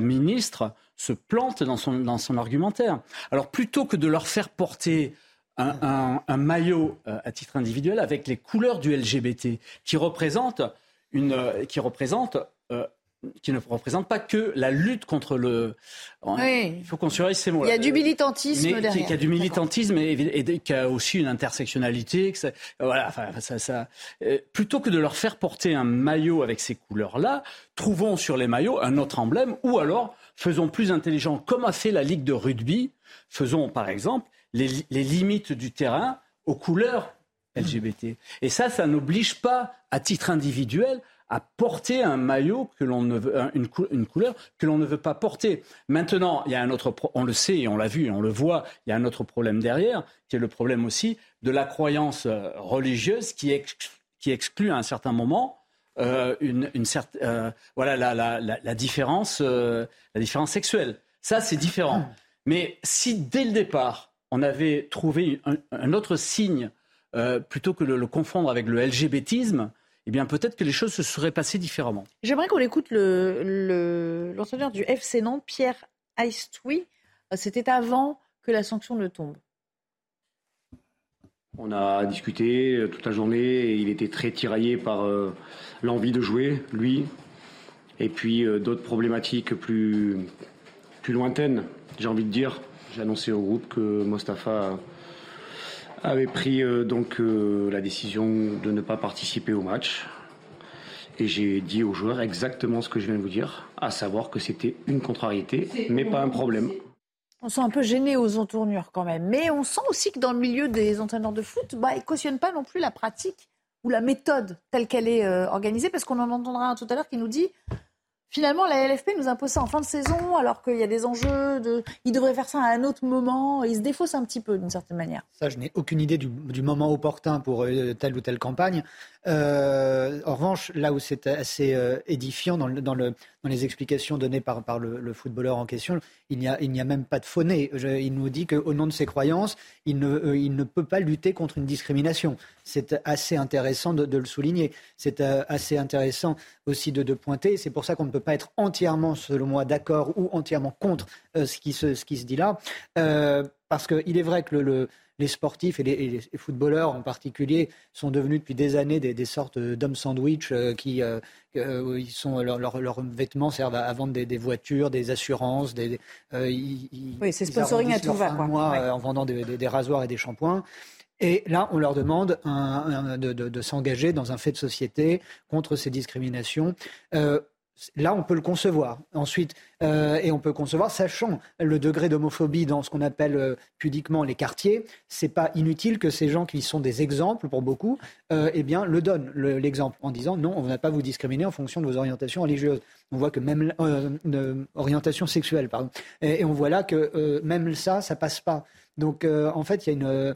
ministre se plante dans son, dans argumentaire. Alors plutôt que de leur faire porter un, maillot euh, à titre individuel avec les couleurs du LGBT qui représente une, euh, qui représente euh, qui ne représente pas que la lutte contre le. Il faut qu'on surveille ces mots. Il y a du militantisme derrière. Il y a du militantisme et, et, qui a aussi une intersectionnalité. Que voilà, enfin, ça, ça, euh, plutôt que de leur faire porter un maillot avec ces couleurs-là, trouvons sur les maillots un autre emblème ou alors faisons plus intelligent, comme a fait la Ligue de rugby. Faisons, par exemple, les, les limites du terrain aux couleurs LGBT. Et ça, ça n'oblige pas, à titre individuel, à porter un maillot que l'on ne veut, une, couleur que l'on ne veut pas porter. Maintenant, il y a un autre, on le sait et on l'a vu et on le voit, il y a un autre problème derrière, qui est le problème aussi de la croyance euh, religieuse qui, qui exclut à un certain moment euh, une, une euh, voilà la, la, la, différence, la différence sexuelle. Ça, c'est différent. Mais si dès le départ on avait trouvé un, autre signe plutôt que de le confondre avec le LGBTisme, eh bien peut-être que les choses se seraient passées différemment. J'aimerais qu'on écoute l'entraîneur le, du FC Nantes, Pierre Aistoui. C'était avant que la sanction ne tombe. On a discuté toute la journée et il était très tiraillé par euh, l'envie de jouer, lui, et puis euh, d'autres problématiques plus, plus lointaines, j'ai envie de dire. J'ai annoncé au groupe que Mostafa avait pris euh, donc euh, la décision de ne pas participer au match. Et j'ai dit aux joueurs exactement ce que je viens de vous dire, à savoir que c'était une contrariété, mais pas un problème. On sent un peu gêné aux entournures quand même. Mais on sent aussi que dans le milieu des entraîneurs de foot, bah, ils ne cautionnent pas non plus la pratique ou la méthode telle qu'elle est euh, organisée, parce qu'on en entendra un tout à l'heure qui nous dit Finalement, la LFP nous impose ça en fin de saison, alors qu'il y a des enjeux. De... Ils devraient faire ça à un autre moment. Ils se défaussent un petit peu, d'une certaine manière. Ça, je n'ai aucune idée du, moment opportun pour euh, telle ou telle campagne. Euh, en revanche, là où c'est assez euh, édifiant dans, dans, le, dans, les explications données par, le, footballeur en question, il n'y a, il même pas de fauné. il nous dit qu'au nom de ses croyances, il ne, il peut pas lutter contre une discrimination. C'est assez intéressant de, de le souligner. C'est assez intéressant aussi de, de pointer. C'est pour ça qu'on ne peut pas être entièrement, selon moi, d'accord ou entièrement contre ce, qui se, ce qui se dit là. parce qu'il est vrai que le les sportifs et les, footballeurs en particulier sont devenus depuis des années des, sortes d'hommes sandwich euh, qui euh, euh, ils sont leurs vêtements servent à, vendre des, voitures, des assurances, des, oui, c'est sponsoring à tout va en vendant des, rasoirs et des shampoings. Et là, on leur demande de, s'engager dans un fait de société contre ces discriminations. Là, on peut le concevoir. Ensuite, euh, et on peut concevoir, sachant le degré d'homophobie dans ce qu'on appelle euh, pudiquement les quartiers, c'est pas inutile que ces gens qui sont des exemples pour beaucoup, euh, eh bien, le donnent l'exemple en disant non, on ne va pas vous discriminer en fonction de vos orientations religieuses. On voit que même orientation sexuelle, pardon, et, on voit là que même ça, ça passe pas. Donc, en fait, il y a une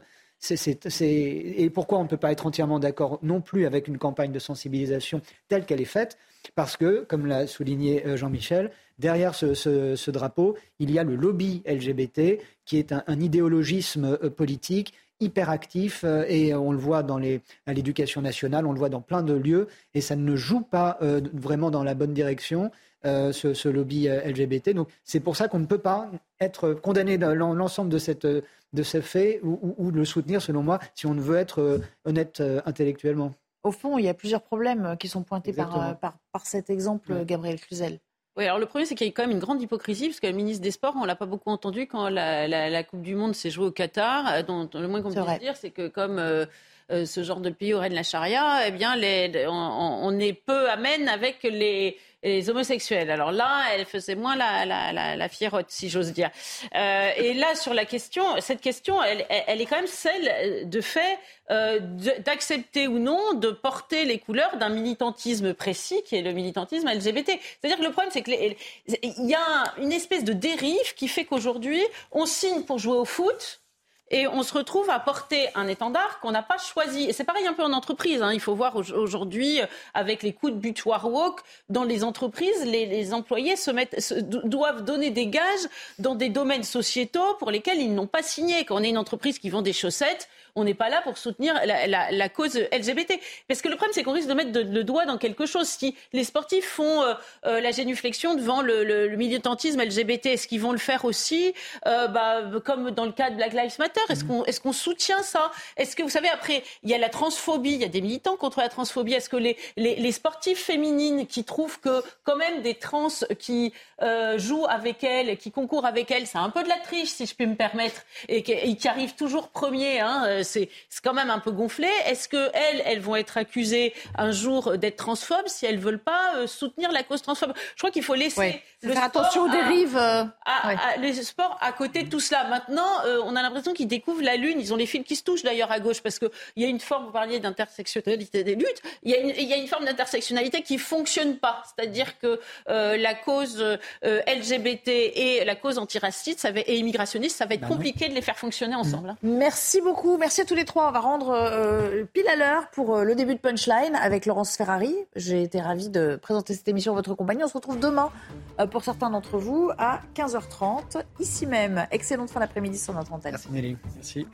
et pourquoi on ne peut pas être entièrement d'accord non plus avec une campagne de sensibilisation telle qu'elle est faite? Parce que, comme l'a souligné euh, Jean-Michel, derrière ce, drapeau, il y a le lobby LGBT, qui est un, idéologisme euh, politique hyper actif euh, et on le voit dans les, à l'éducation nationale, on le voit dans plein de lieux et ça ne joue pas vraiment dans la bonne direction. ce, lobby LGBT. Donc c'est pour ça qu'on ne peut pas être condamné dans l'ensemble de cette de ce fait ou, de le soutenir, selon moi, si on veut être honnête intellectuellement. Au fond, il y a plusieurs problèmes euh, qui sont pointés par, par, cet exemple, Gabriel Cluzel. Oui, alors le premier, c'est qu'il y a quand même une grande hypocrisie, parce que le ministre des Sports, on l'a pas beaucoup entendu quand la, Coupe du Monde s'est jouée au Qatar. Donc, le moins qu'on puisse dire, c'est que comme ce genre de pays aurait de la charia, eh bien, les, on, on, est peu amène avec les, les homosexuels. Alors là, elle faisait moins la, la, la, fierotte, si j'ose dire. Euh, et là, sur la question, cette question, elle, elle est quand même celle de fait euh, d'accepter ou non de porter les couleurs d'un militantisme précis, qui est le militantisme LGBT. C'est-à-dire que le problème, c'est qu'il y a une espèce de dérive qui fait qu'aujourd'hui, on signe pour jouer au foot et on se retrouve à porter un étendard qu'on n'a pas choisi. C'est pareil un peu en entreprise. Hein. Il faut voir aujourd'hui, avec les coups de butoir woke, dans les entreprises, les, employés se mettent, doivent donner des gages dans des domaines sociétaux pour lesquels ils n'ont pas signé. Quand on est une entreprise qui vend des chaussettes, on n'est pas là pour soutenir la, cause LGBT. Parce que le problème, c'est qu'on risque de mettre le doigt dans quelque chose. Si les sportifs font euh, euh, la génuflexion devant le, militantisme LGBT, est-ce qu'ils vont le faire aussi, euh, bah, comme dans le cas de Black Lives Matter Est-ce qu'on est qu'on soutient ça? Est-ce que, vous savez, après, il y a la transphobie, il y a des militants contre la transphobie. Est-ce que les, les, sportifs féminines qui trouvent que, quand même, des trans qui jouent avec elles, qui concourent avec elles, c'est un peu de la triche, si je puis me permettre, et qui, arrivent toujours premiers, hein, c'est quand même un peu gonflé. Est-ce qu'elles, elles vont être accusées un jour d'être transphobes si elles ne veulent pas euh, soutenir la cause transphobe? Je crois qu'il faut laisser le faire attention aux dérives. Euh, à, les sports à côté de tout cela. Maintenant, euh, on a l'impression qu'ils découvrent la Lune. Ils ont les fils qui se touchent d'ailleurs à gauche parce qu'il y a une forme, vous parliez d'intersectionnalité des luttes, il y a une, il y a une forme d'intersectionnalité qui fonctionne pas. C'est-à-dire que la cause LGBT et la cause antiraciste ça va, et immigrationniste, ça va être bah compliqué de les faire fonctionner ensemble. Hein. Merci beaucoup. Merci à tous les trois. On va rendre euh, pile à l'heure pour euh, le début de Punchline avec Laurence Ferrari. J'ai été ravie de présenter cette émission à votre compagnie. On se retrouve demain euh, pour certains d'entre vous à 15h30 ici même. Excellente fin d'après-midi sur notre antenne. Merci Nelly. Merci.